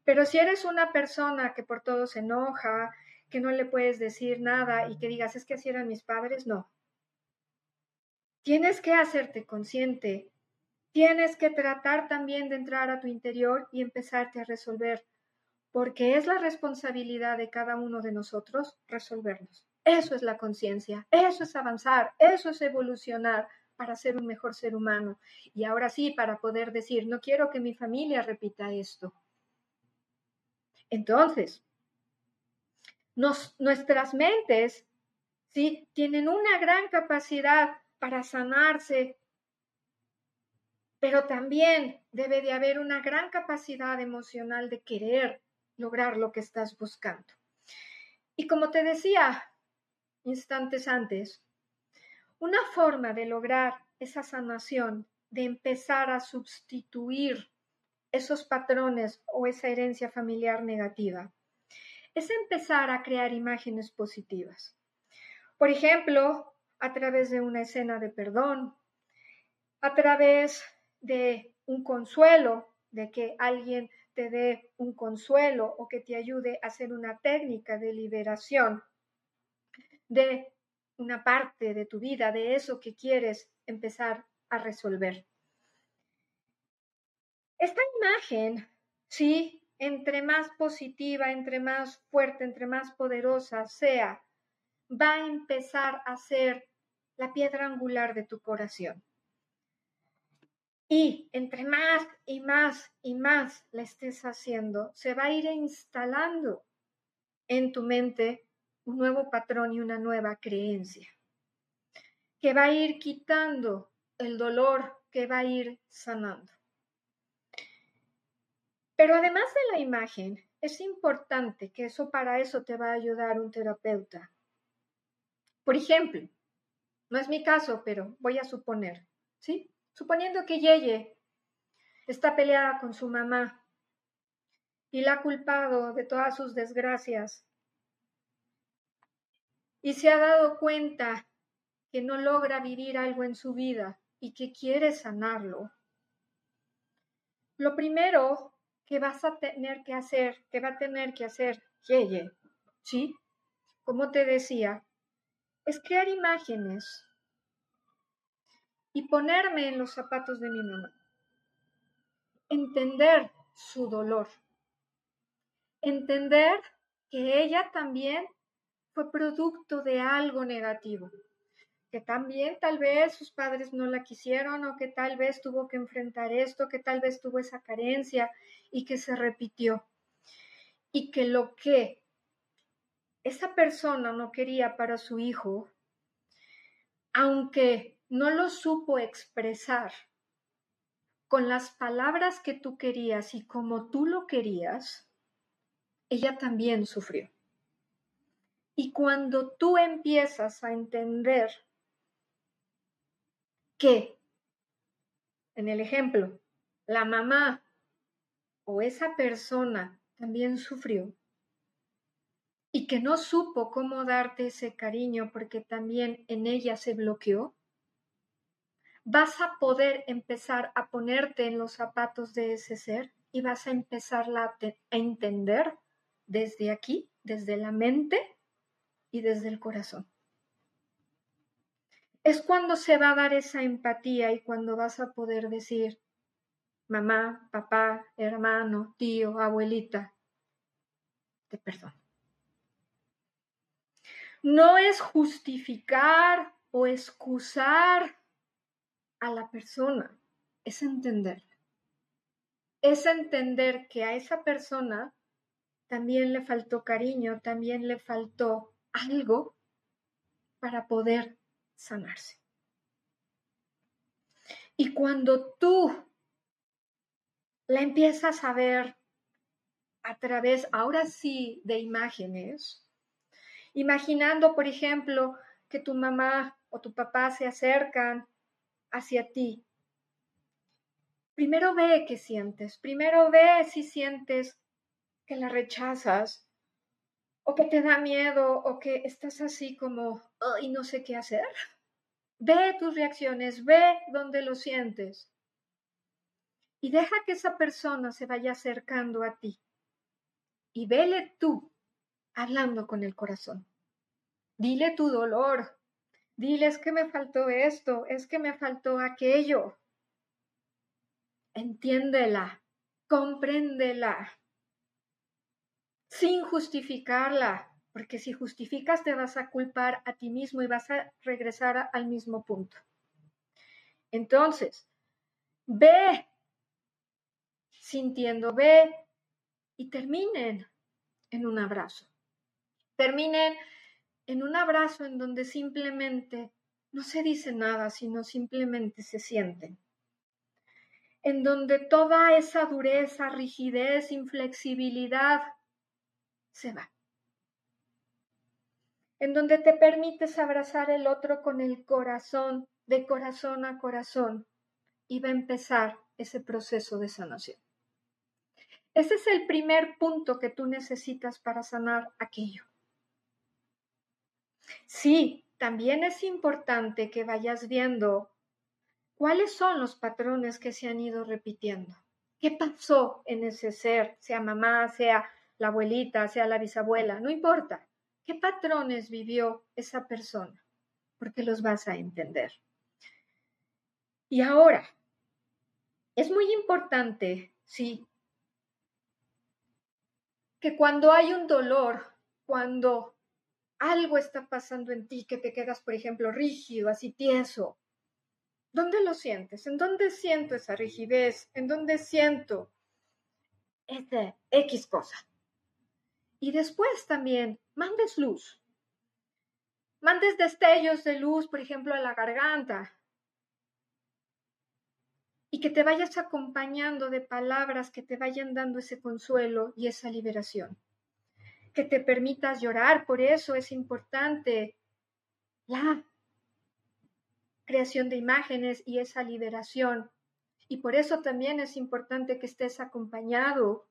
Pero si eres una persona que por todo se enoja, que no le puedes decir nada y que digas, es que así eran mis padres, no. Tienes que hacerte consciente, tienes que tratar también de entrar a tu interior y empezarte a resolver, porque es la responsabilidad de cada uno de nosotros resolverlos. Eso es la conciencia, eso es avanzar, eso es evolucionar para ser un mejor ser humano. Y ahora sí, para poder decir, no quiero que mi familia repita esto. Entonces, nuestras mentes, ¿sí? Tienen una gran capacidad para sanarse, pero también debe de haber una gran capacidad emocional de querer lograr lo que estás buscando. Y como te decía, instantes antes, una forma de lograr esa sanación, de empezar a sustituir esos patrones o esa herencia familiar negativa, es empezar a crear imágenes positivas. Por ejemplo, a través de una escena de perdón, a través de un consuelo, de que alguien te dé un consuelo o que te ayude a hacer una técnica de liberación de una parte de tu vida, de eso que quieres empezar a resolver. Esta imagen, sí, entre más positiva, entre más fuerte, entre más poderosa sea, va a empezar a ser la piedra angular de tu corazón. Y entre más y más y más la estés haciendo, se va a ir instalando en tu mente un nuevo patrón y una nueva creencia, que va a ir quitando el dolor, que va a ir sanando. Pero además de la imagen, es importante que eso para eso te va a ayudar un terapeuta. Por ejemplo, no es mi caso, pero voy a suponer, ¿sí? Suponiendo que Yeye está peleada con su mamá y la ha culpado de todas sus desgracias y se ha dado cuenta que no logra vivir algo en su vida y que quiere sanarlo, lo primero que vas a tener que hacer, que va a tener que hacer Yeye, ¿sí? Como te decía, es crear imágenes y ponerme en los zapatos de mi mamá. Entender su dolor. Entender que ella también fue producto de algo negativo, que también tal vez sus padres no la quisieron o que tal vez tuvo que enfrentar esto, que tal vez tuvo esa carencia y que se repitió. Y que lo que esa persona no quería para su hijo, aunque no lo supo expresar con las palabras que tú querías y como tú lo querías, ella también sufrió. Y cuando tú empiezas a entender que, en el ejemplo, la mamá o esa persona también sufrió y que no supo cómo darte ese cariño porque también en ella se bloqueó, vas a poder empezar a ponerte en los zapatos de ese ser y vas a empezar a entender desde aquí, desde la mente, y desde el corazón. Es cuando se va a dar esa empatía y cuando vas a poder decir, mamá, papá, hermano, tío, abuelita, te perdono. No es justificar o excusar a la persona, es entender. Es entender que a esa persona también le faltó cariño, también le faltó algo para poder sanarse. Y cuando tú la empiezas a ver a través, ahora sí, de imágenes, imaginando, por ejemplo, que tu mamá o tu papá se acercan hacia ti. Primero ve qué sientes, primero ve si sientes que la rechazas, o que te da miedo o que estás así como, y no sé qué hacer. Ve tus reacciones, ve dónde lo sientes y deja que esa persona se vaya acercando a ti y vele tú hablando con el corazón. Dile tu dolor, dile es que me faltó esto, es que me faltó aquello. Entiéndela, compréndela sin justificarla, porque si justificas te vas a culpar a ti mismo y vas a regresar al mismo punto. Entonces, ve sintiendo, ve y terminen en un abrazo. Terminen en un abrazo en donde simplemente no se dice nada, sino simplemente se sienten. En donde toda esa dureza, rigidez, inflexibilidad se va. En donde te permites abrazar el otro con el corazón, de corazón a corazón, y va a empezar ese proceso de sanación. Ese es el primer punto que tú necesitas para sanar aquello. Sí, también es importante que vayas viendo cuáles son los patrones que se han ido repitiendo. ¿Qué pasó en ese ser, sea mamá, sea la abuelita, sea la bisabuela, no importa. ¿Qué patrones vivió esa persona? Porque los vas a entender. Y ahora, es muy importante, sí, que cuando hay un dolor, cuando algo está pasando en ti, que te quedas, por ejemplo, rígido, así tieso, ¿dónde lo sientes? ¿En dónde siento esa rigidez? ¿En dónde siento esa X cosa? Y después también mandes luz. Mandes destellos de luz, por ejemplo, a la garganta. y que te vayas acompañando de palabras que te vayan dando ese consuelo y esa liberación. Que te permitas llorar, por eso es importante la creación de imágenes y esa liberación. Y por eso también es importante que estés acompañado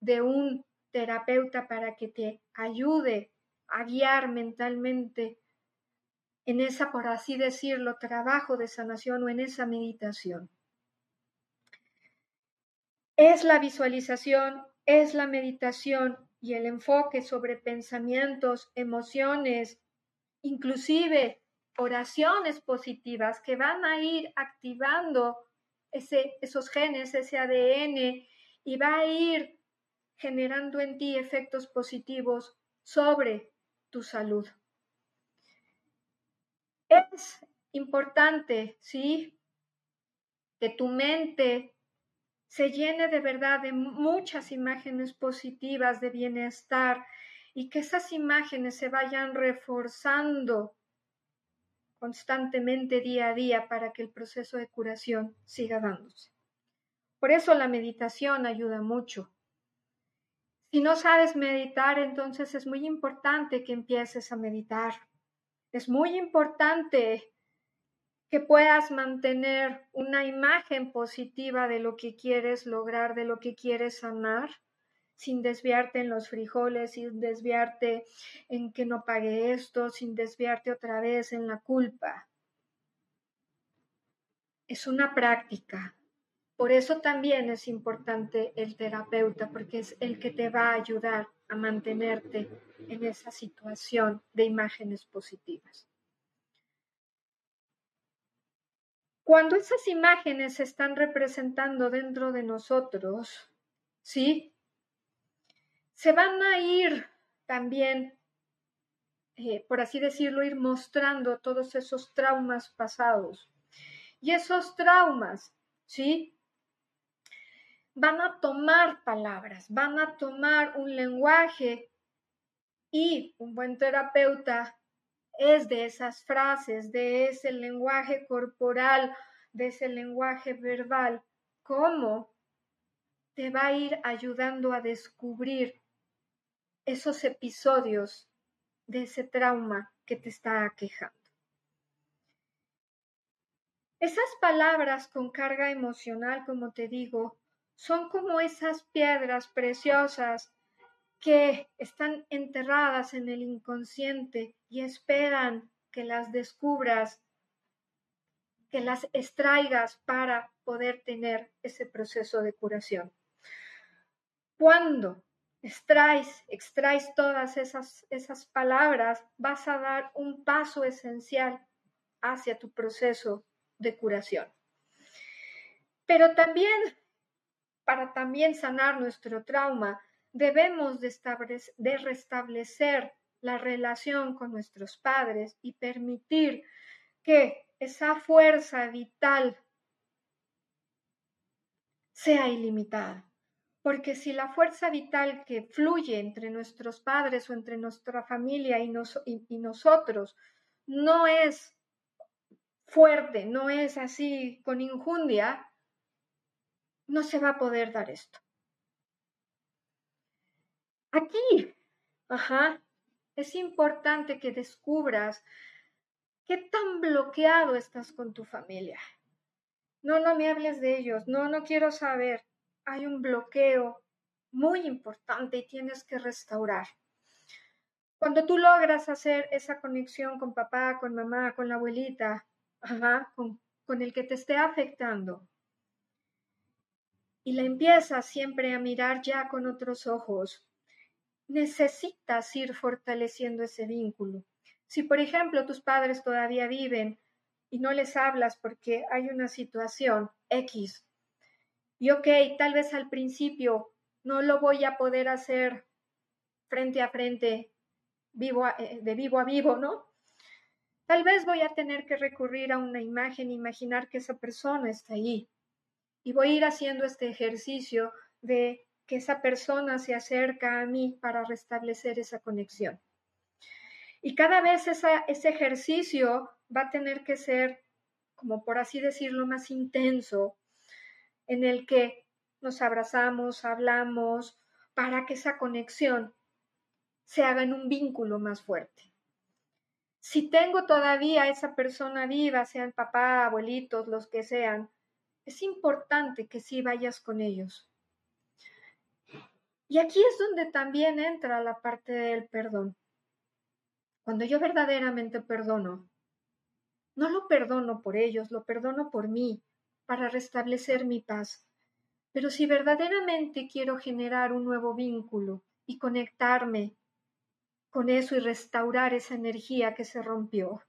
de un terapeuta para que te ayude a guiar mentalmente en esa, por así decirlo, trabajo de sanación o en esa meditación. Es la visualización, es la meditación y el enfoque sobre pensamientos, emociones, inclusive oraciones positivas que van a ir activando ese, esos genes, ese ADN y va a ir generando en ti efectos positivos sobre tu salud. Es importante, ¿sí? Que tu mente se llene de verdad de muchas imágenes positivas de bienestar y que esas imágenes se vayan reforzando constantemente día a día para que el proceso de curación siga dándose. Por eso la meditación ayuda mucho. Si no sabes meditar, entonces es muy importante que empieces a meditar. Es muy importante que puedas mantener una imagen positiva de lo que quieres lograr, de lo que quieres sanar, sin desviarte en los frijoles, sin desviarte en que no pague esto, sin desviarte otra vez en la culpa. Es una práctica. Por eso también es importante el terapeuta, porque es el que te va a ayudar a mantenerte en esa situación de imágenes positivas. Cuando esas imágenes se están representando dentro de nosotros, ¿sí? Se van a ir también, eh, por así decirlo, ir mostrando todos esos traumas pasados. Y esos traumas, ¿sí? Van a tomar palabras, van a tomar un lenguaje y un buen terapeuta es de esas frases, de ese lenguaje corporal, de ese lenguaje verbal, cómo te va a ir ayudando a descubrir esos episodios de ese trauma que te está aquejando. Esas palabras con carga emocional, como te digo, son como esas piedras preciosas que están enterradas en el inconsciente y esperan que las descubras, que las extraigas para poder tener ese proceso de curación. Cuando extraes, extraes todas esas, esas palabras, vas a dar un paso esencial hacia tu proceso de curación. Pero también, para también sanar nuestro trauma, debemos de, restablecer la relación con nuestros padres y permitir que esa fuerza vital sea ilimitada. Porque si la fuerza vital que fluye entre nuestros padres o entre nuestra familia y, y nosotros no es fuerte, no es así con injundia, no se va a poder dar esto. Aquí, ajá, es importante que descubras qué tan bloqueado estás con tu familia. No, no me hables de ellos, no, no quiero saber. Hay un bloqueo muy importante y tienes que restaurar. Cuando tú logras hacer esa conexión con papá, con mamá, con la abuelita, ajá, con, con el que te esté afectando, y la empiezas siempre a mirar ya con otros ojos, necesitas ir fortaleciendo ese vínculo. Si, por ejemplo, tus padres todavía viven y no les hablas porque hay una situación X, y ok, tal vez al principio no lo voy a poder hacer frente a frente, vivo eh, de vivo a vivo, ¿no? Tal vez voy a tener que recurrir a una imagen, imaginar que esa persona está ahí. Y voy a ir haciendo este ejercicio de que esa persona se acerca a mí para restablecer esa conexión. Y cada vez ese ejercicio va a tener que ser como por así decirlo, más intenso, en el que nos abrazamos, hablamos, para que esa conexión se haga en un vínculo más fuerte. Si tengo todavía a esa persona viva, sean papá, abuelitos, los que sean, es importante que sí vayas con ellos. Y aquí es donde también entra la parte del perdón. Cuando yo verdaderamente perdono, no lo perdono por ellos, lo perdono por mí, para restablecer mi paz. Pero si verdaderamente quiero generar un nuevo vínculo y conectarme con eso y restaurar esa energía que se rompió.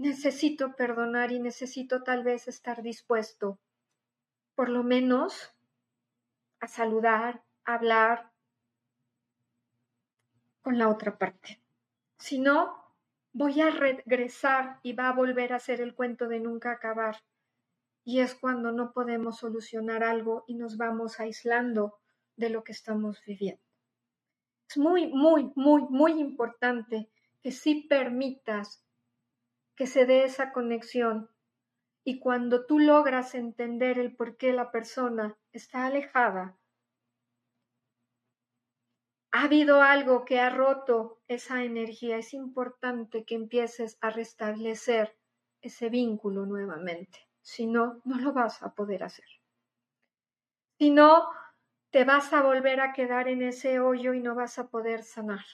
Necesito perdonar y necesito tal vez estar dispuesto, por lo menos, a saludar, a hablar con la otra parte. Si no, voy a regresar y va a volver a ser el cuento de nunca acabar. Y es cuando no podemos solucionar algo y nos vamos aislando de lo que estamos viviendo. Es muy, muy, muy, muy importante que sí permitas que se dé esa conexión y cuando tú logras entender el por qué la persona está alejada, ha habido algo que ha roto esa energía, es importante que empieces a restablecer ese vínculo nuevamente. Si no, no lo vas a poder hacer. Si no, te vas a volver a quedar en ese hoyo y no vas a poder sanar.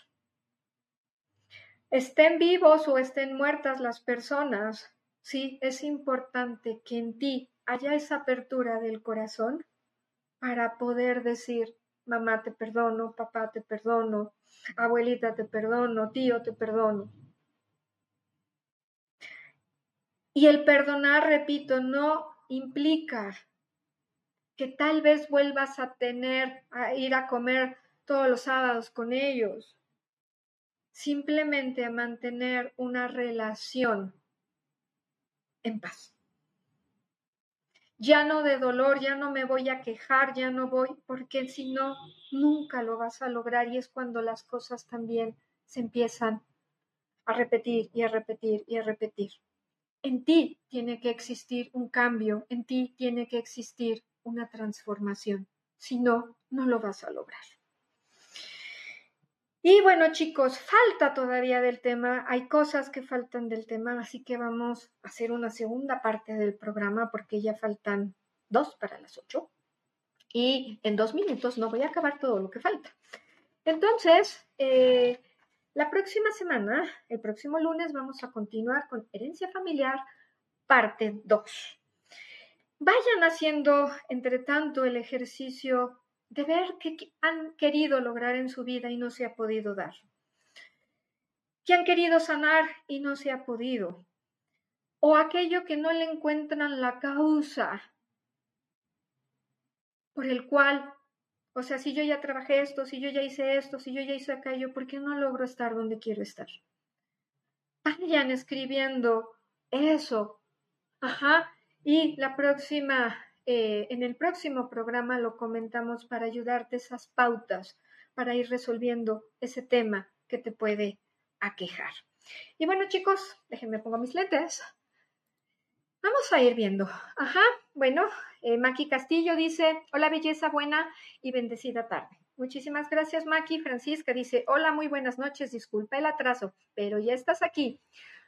Estén vivos o estén muertas las personas, sí, es importante que en ti haya esa apertura del corazón para poder decir, mamá te perdono, papá te perdono, abuelita te perdono, tío te perdono. Y el perdonar, repito, no implica que tal vez vuelvas a tener, a ir a comer todos los sábados con ellos. Simplemente mantener una relación en paz. Ya no de dolor, ya no me voy a quejar, ya no voy, porque si no, nunca lo vas a lograr y es cuando las cosas también se empiezan a repetir y a repetir y a repetir. En ti tiene que existir un cambio, en ti tiene que existir una transformación. Si no, no lo vas a lograr. Y bueno, chicos, falta todavía del tema, hay cosas que faltan del tema, así que vamos a hacer una segunda parte del programa porque ya faltan dos para las ocho. Y en dos minutos no voy a acabar todo lo que falta. Entonces, eh, la próxima semana, el próximo lunes, vamos a continuar con herencia familiar, parte 2 vayan haciendo, entre tanto, el ejercicio de ver qué han querido lograr en su vida y no se ha podido dar. ¿Qué han querido sanar y no se ha podido? O aquello que no le encuentran la causa por el cual, o sea, si yo ya trabajé esto, si yo ya hice esto, si yo ya hice aquello, ¿por qué no logro estar donde quiero estar? Vayan escribiendo eso. Ajá, y la próxima, eh, en el próximo programa lo comentamos para ayudarte esas pautas para ir resolviendo ese tema que te puede aquejar. Y bueno, chicos, déjenme pongo mis lentes. Vamos a ir viendo. Ajá, bueno, eh, Maki Castillo dice, hola belleza buena y bendecida tarde. Muchísimas gracias, Maki. Francisca dice, hola, muy buenas noches, disculpa el atraso, pero ya estás aquí.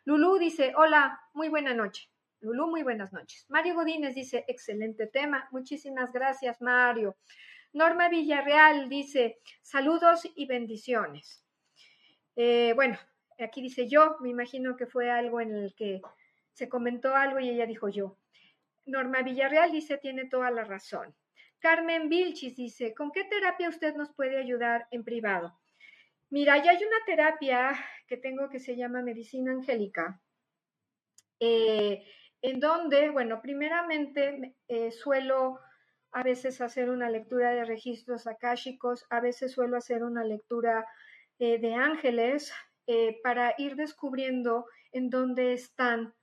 Lulu dice, hola, muy buena noche. Lulú, muy buenas noches. Mario Godínez dice, excelente tema. Muchísimas gracias, Mario. Norma Villarreal dice, saludos y bendiciones. Eh, bueno, aquí dice yo, me imagino que fue algo en el que se comentó algo y ella dijo yo. Norma Villarreal dice, tiene toda la razón. Carmen Vilchis dice, ¿con qué terapia usted nos puede ayudar en privado? Mira, ya hay una terapia que tengo que se llama medicina angélica. Eh, en donde, bueno, primeramente eh, suelo a veces hacer una lectura de registros akáshicos, a veces suelo hacer una lectura eh, de ángeles eh, para ir descubriendo en dónde están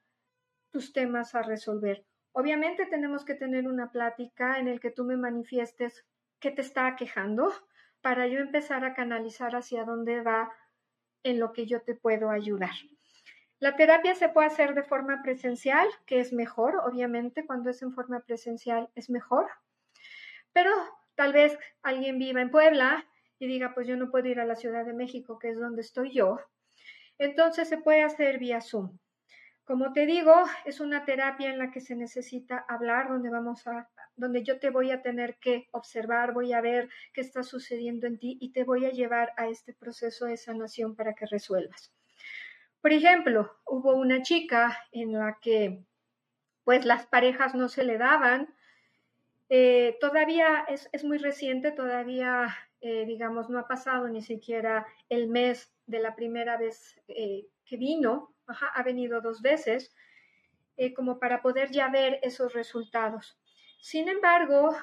tus temas a resolver. Obviamente tenemos que tener una plática en el que tú me manifiestes qué te está quejando para yo empezar a canalizar hacia dónde va en lo que yo te puedo ayudar. La terapia se puede hacer de forma presencial, que es mejor, obviamente, cuando es en forma presencial es mejor, pero tal vez alguien viva en Puebla y diga, pues yo no puedo ir a la Ciudad de México, que es donde estoy yo. Entonces se puede hacer vía Zoom. Como te digo, es una terapia en la que se necesita hablar, donde vamos a, donde yo te voy a tener que observar, voy a ver qué está sucediendo en ti y te voy a llevar a este proceso de sanación para que resuelvas. Por ejemplo, hubo una chica en la que pues las parejas no se le daban. Eh, todavía es, muy reciente, todavía, eh, digamos, no ha pasado ni siquiera el mes de la primera vez eh, que vino, ha venido dos veces, como para poder ya ver esos resultados. Sin embargo,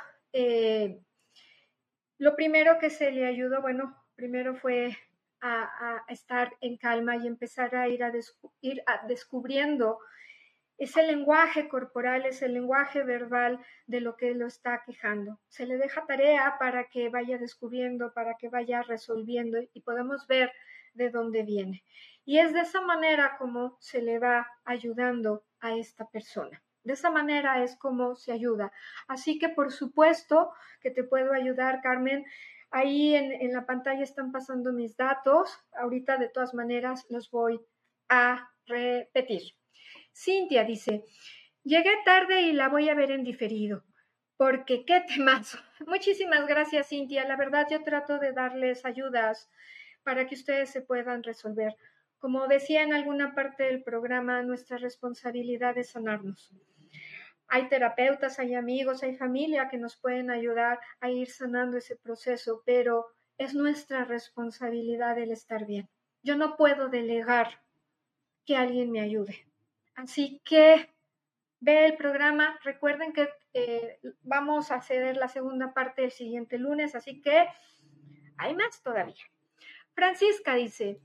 lo primero que se le ayudó, bueno, primero fue a, estar en calma y empezar a ir, a, ir descubriendo ese lenguaje corporal, ese lenguaje verbal de lo que lo está quejando. Se le deja tarea para que vaya descubriendo, para que vaya resolviendo y podemos ver de dónde viene. Y es de esa manera como se le va ayudando a esta persona. De esa manera es como se ayuda. Así que por supuesto que te puedo ayudar, Carmen, Ahí en, la pantalla están pasando mis datos. Ahorita de todas maneras los voy a repetir. Cintia dice, llegué tarde y la voy a ver en diferido, porque qué temazo. Muchísimas gracias, Cintia. La verdad, yo trato de darles ayudas para que ustedes se puedan resolver. Como decía en alguna parte del programa, nuestra responsabilidad es sanarnos. Hay terapeutas, hay amigos, hay familia que nos pueden ayudar a ir sanando ese proceso, pero es nuestra responsabilidad el estar bien. Yo no puedo delegar que alguien me ayude. Así que ve el programa. Recuerden que eh, vamos a hacer la segunda parte el siguiente lunes, así que hay más todavía. Francisca dice,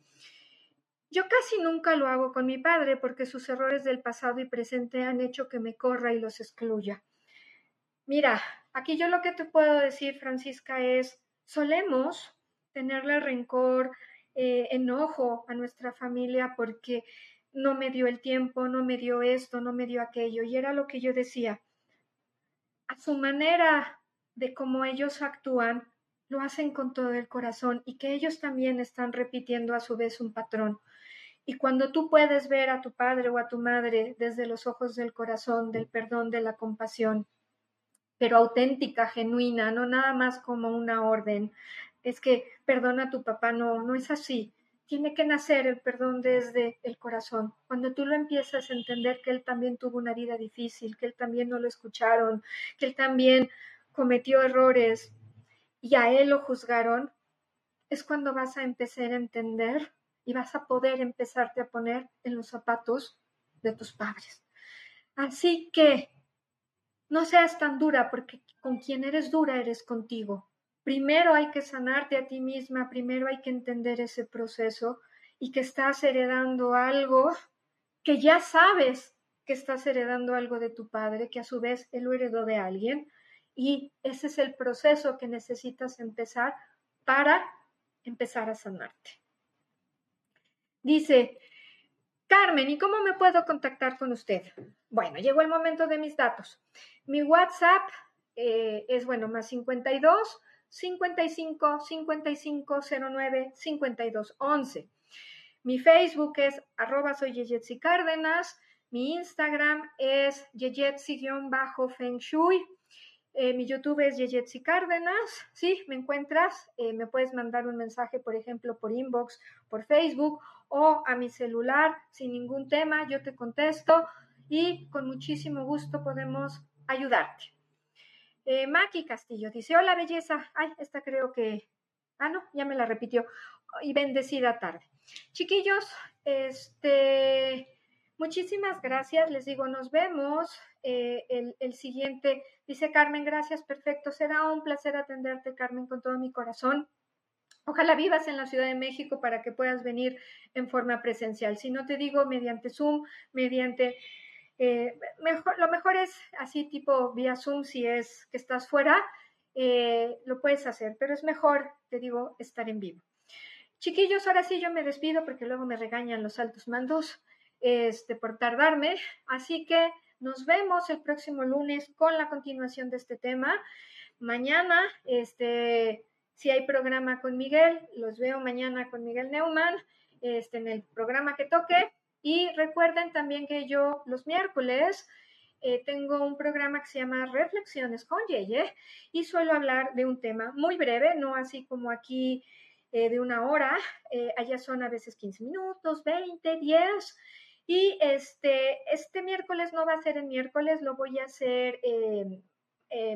yo casi nunca lo hago con mi padre porque sus errores del pasado y presente han hecho que me corra y los excluya. Mira, aquí yo lo que te puedo decir, Francisca, es, solemos tenerle rencor, eh, enojo a nuestra familia porque no me dio el tiempo, no me dio esto, no me dio aquello. Y era lo que yo decía. A su manera de cómo ellos actúan, lo hacen con todo el corazón y que ellos también están repitiendo a su vez un patrón. Y cuando tú puedes ver a tu padre o a tu madre desde los ojos del corazón, del perdón, de la compasión, pero auténtica, genuina, no nada más como una orden, es que perdona a tu papá, no, no es así. Tiene que nacer el perdón desde el corazón. Cuando tú lo empiezas a entender que él también tuvo una vida difícil, que él también no lo escucharon, que él también cometió errores y a él lo juzgaron, es cuando vas a empezar a entender y vas a poder empezarte a poner en los zapatos de tus padres. Así que no seas tan dura porque con quien eres dura eres contigo. Primero hay que sanarte a ti misma, primero hay que entender ese proceso y que estás heredando algo que ya sabes que estás heredando algo de tu padre, que a su vez él lo heredó de alguien y ese es el proceso que necesitas empezar para empezar a sanarte. Dice, Carmen, ¿y cómo me puedo contactar con usted? Bueno, llegó el momento de mis datos. Mi WhatsApp eh, es, bueno, más 52 55 55 09 52 11. Mi Facebook es arroba soy Yeyetsi Cárdenas. Mi Instagram es Yeyetsi-Feng Shui. Eh, mi YouTube es Yeyetsi Cárdenas. Sí, me encuentras. Eh, me puedes mandar un mensaje, por ejemplo, por inbox, por Facebook o a mi celular sin ningún tema, yo te contesto y con muchísimo gusto podemos ayudarte. Eh, Maki Castillo dice, hola belleza, ay, esta creo que, ah, no, ya me la repitió, y bendecida tarde. Chiquillos, este, muchísimas gracias, les digo, nos vemos eh, el, el siguiente, dice Carmen, gracias, perfecto, será un placer atenderte, Carmen, con todo mi corazón. Ojalá vivas en la Ciudad de México para que puedas venir en forma presencial. Si no te digo mediante Zoom, mediante... Eh, mejor, lo mejor es así tipo vía Zoom si es que estás fuera, eh, lo puedes hacer, pero es mejor, te digo, estar en vivo. Chiquillos, ahora sí yo me despido porque luego me regañan los altos mandos. este, por tardarme. Así que nos vemos el próximo lunes con la continuación de este tema. Mañana, este, si hay programa con Miguel, los veo mañana con Miguel Neumann, este, en el programa que toque. Y recuerden también que yo los miércoles eh, tengo un programa que se llama Reflexiones con Yeye y suelo hablar de un tema muy breve, no así como aquí eh, de una hora, eh, allá son a veces 15 minutos, 20, 10. Y este, este miércoles no va a ser el miércoles, lo voy a hacer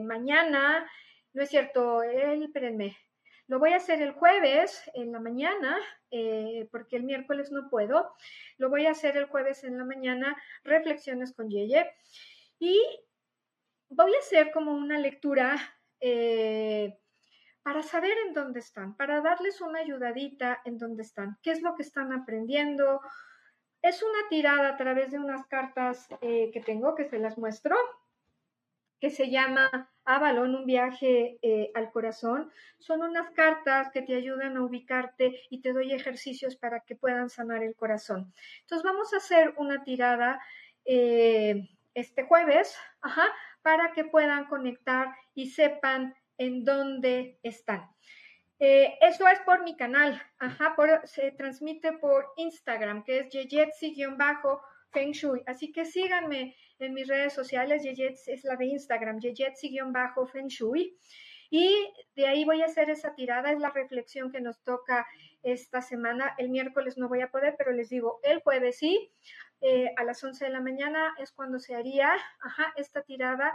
mañana, no es cierto, el, espérenme, lo voy a hacer el jueves en la mañana, eh, porque el miércoles no puedo. Lo voy a hacer el jueves en la mañana, reflexiones con Yeye. Y voy a hacer como una lectura eh, para saber en dónde están, para darles una ayudadita en dónde están, qué es lo que están aprendiendo. Es una tirada a través de unas cartas eh, que tengo, que se las muestro, que se llama Avalon, un viaje eh, al corazón. Son unas cartas que te ayudan a ubicarte y te doy ejercicios para que puedan sanar el corazón. Entonces vamos a hacer una tirada eh, este jueves, ajá, para que puedan conectar y sepan en dónde están. Eh, eso es por mi canal, ajá, se transmite por Instagram, que es Yejetsi-Feng Shui. Así que síganme en mis redes sociales, Yeyets es la de Instagram, Yeyetsi-Feng Shui. Y de ahí voy a hacer esa tirada, es la reflexión que nos toca esta semana. El miércoles no voy a poder, pero les digo, el jueves sí, eh, a las 11 de la mañana es cuando se haría esta tirada.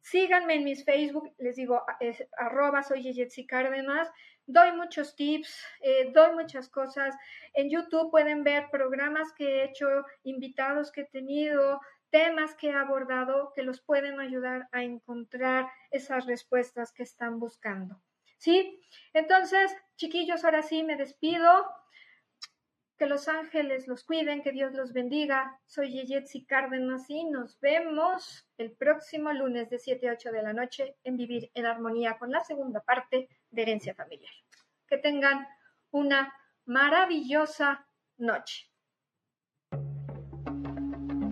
Síganme en mis Facebook, les digo, es, arroba soy Yeyetsi Cárdenas. Doy muchos tips, eh, doy muchas cosas. En YouTube pueden ver programas que he hecho, invitados que he tenido, temas que he abordado que los pueden ayudar a encontrar esas respuestas que están buscando. ¿Sí? Entonces, chiquillos, ahora sí me despido. Que los ángeles los cuiden, que Dios los bendiga. Soy Yeyetsi Cárdenas y nos vemos el próximo lunes de 7 a 8 de la noche en Vivir en Armonía con la segunda parte de Herencia Familiar. Que tengan una maravillosa noche.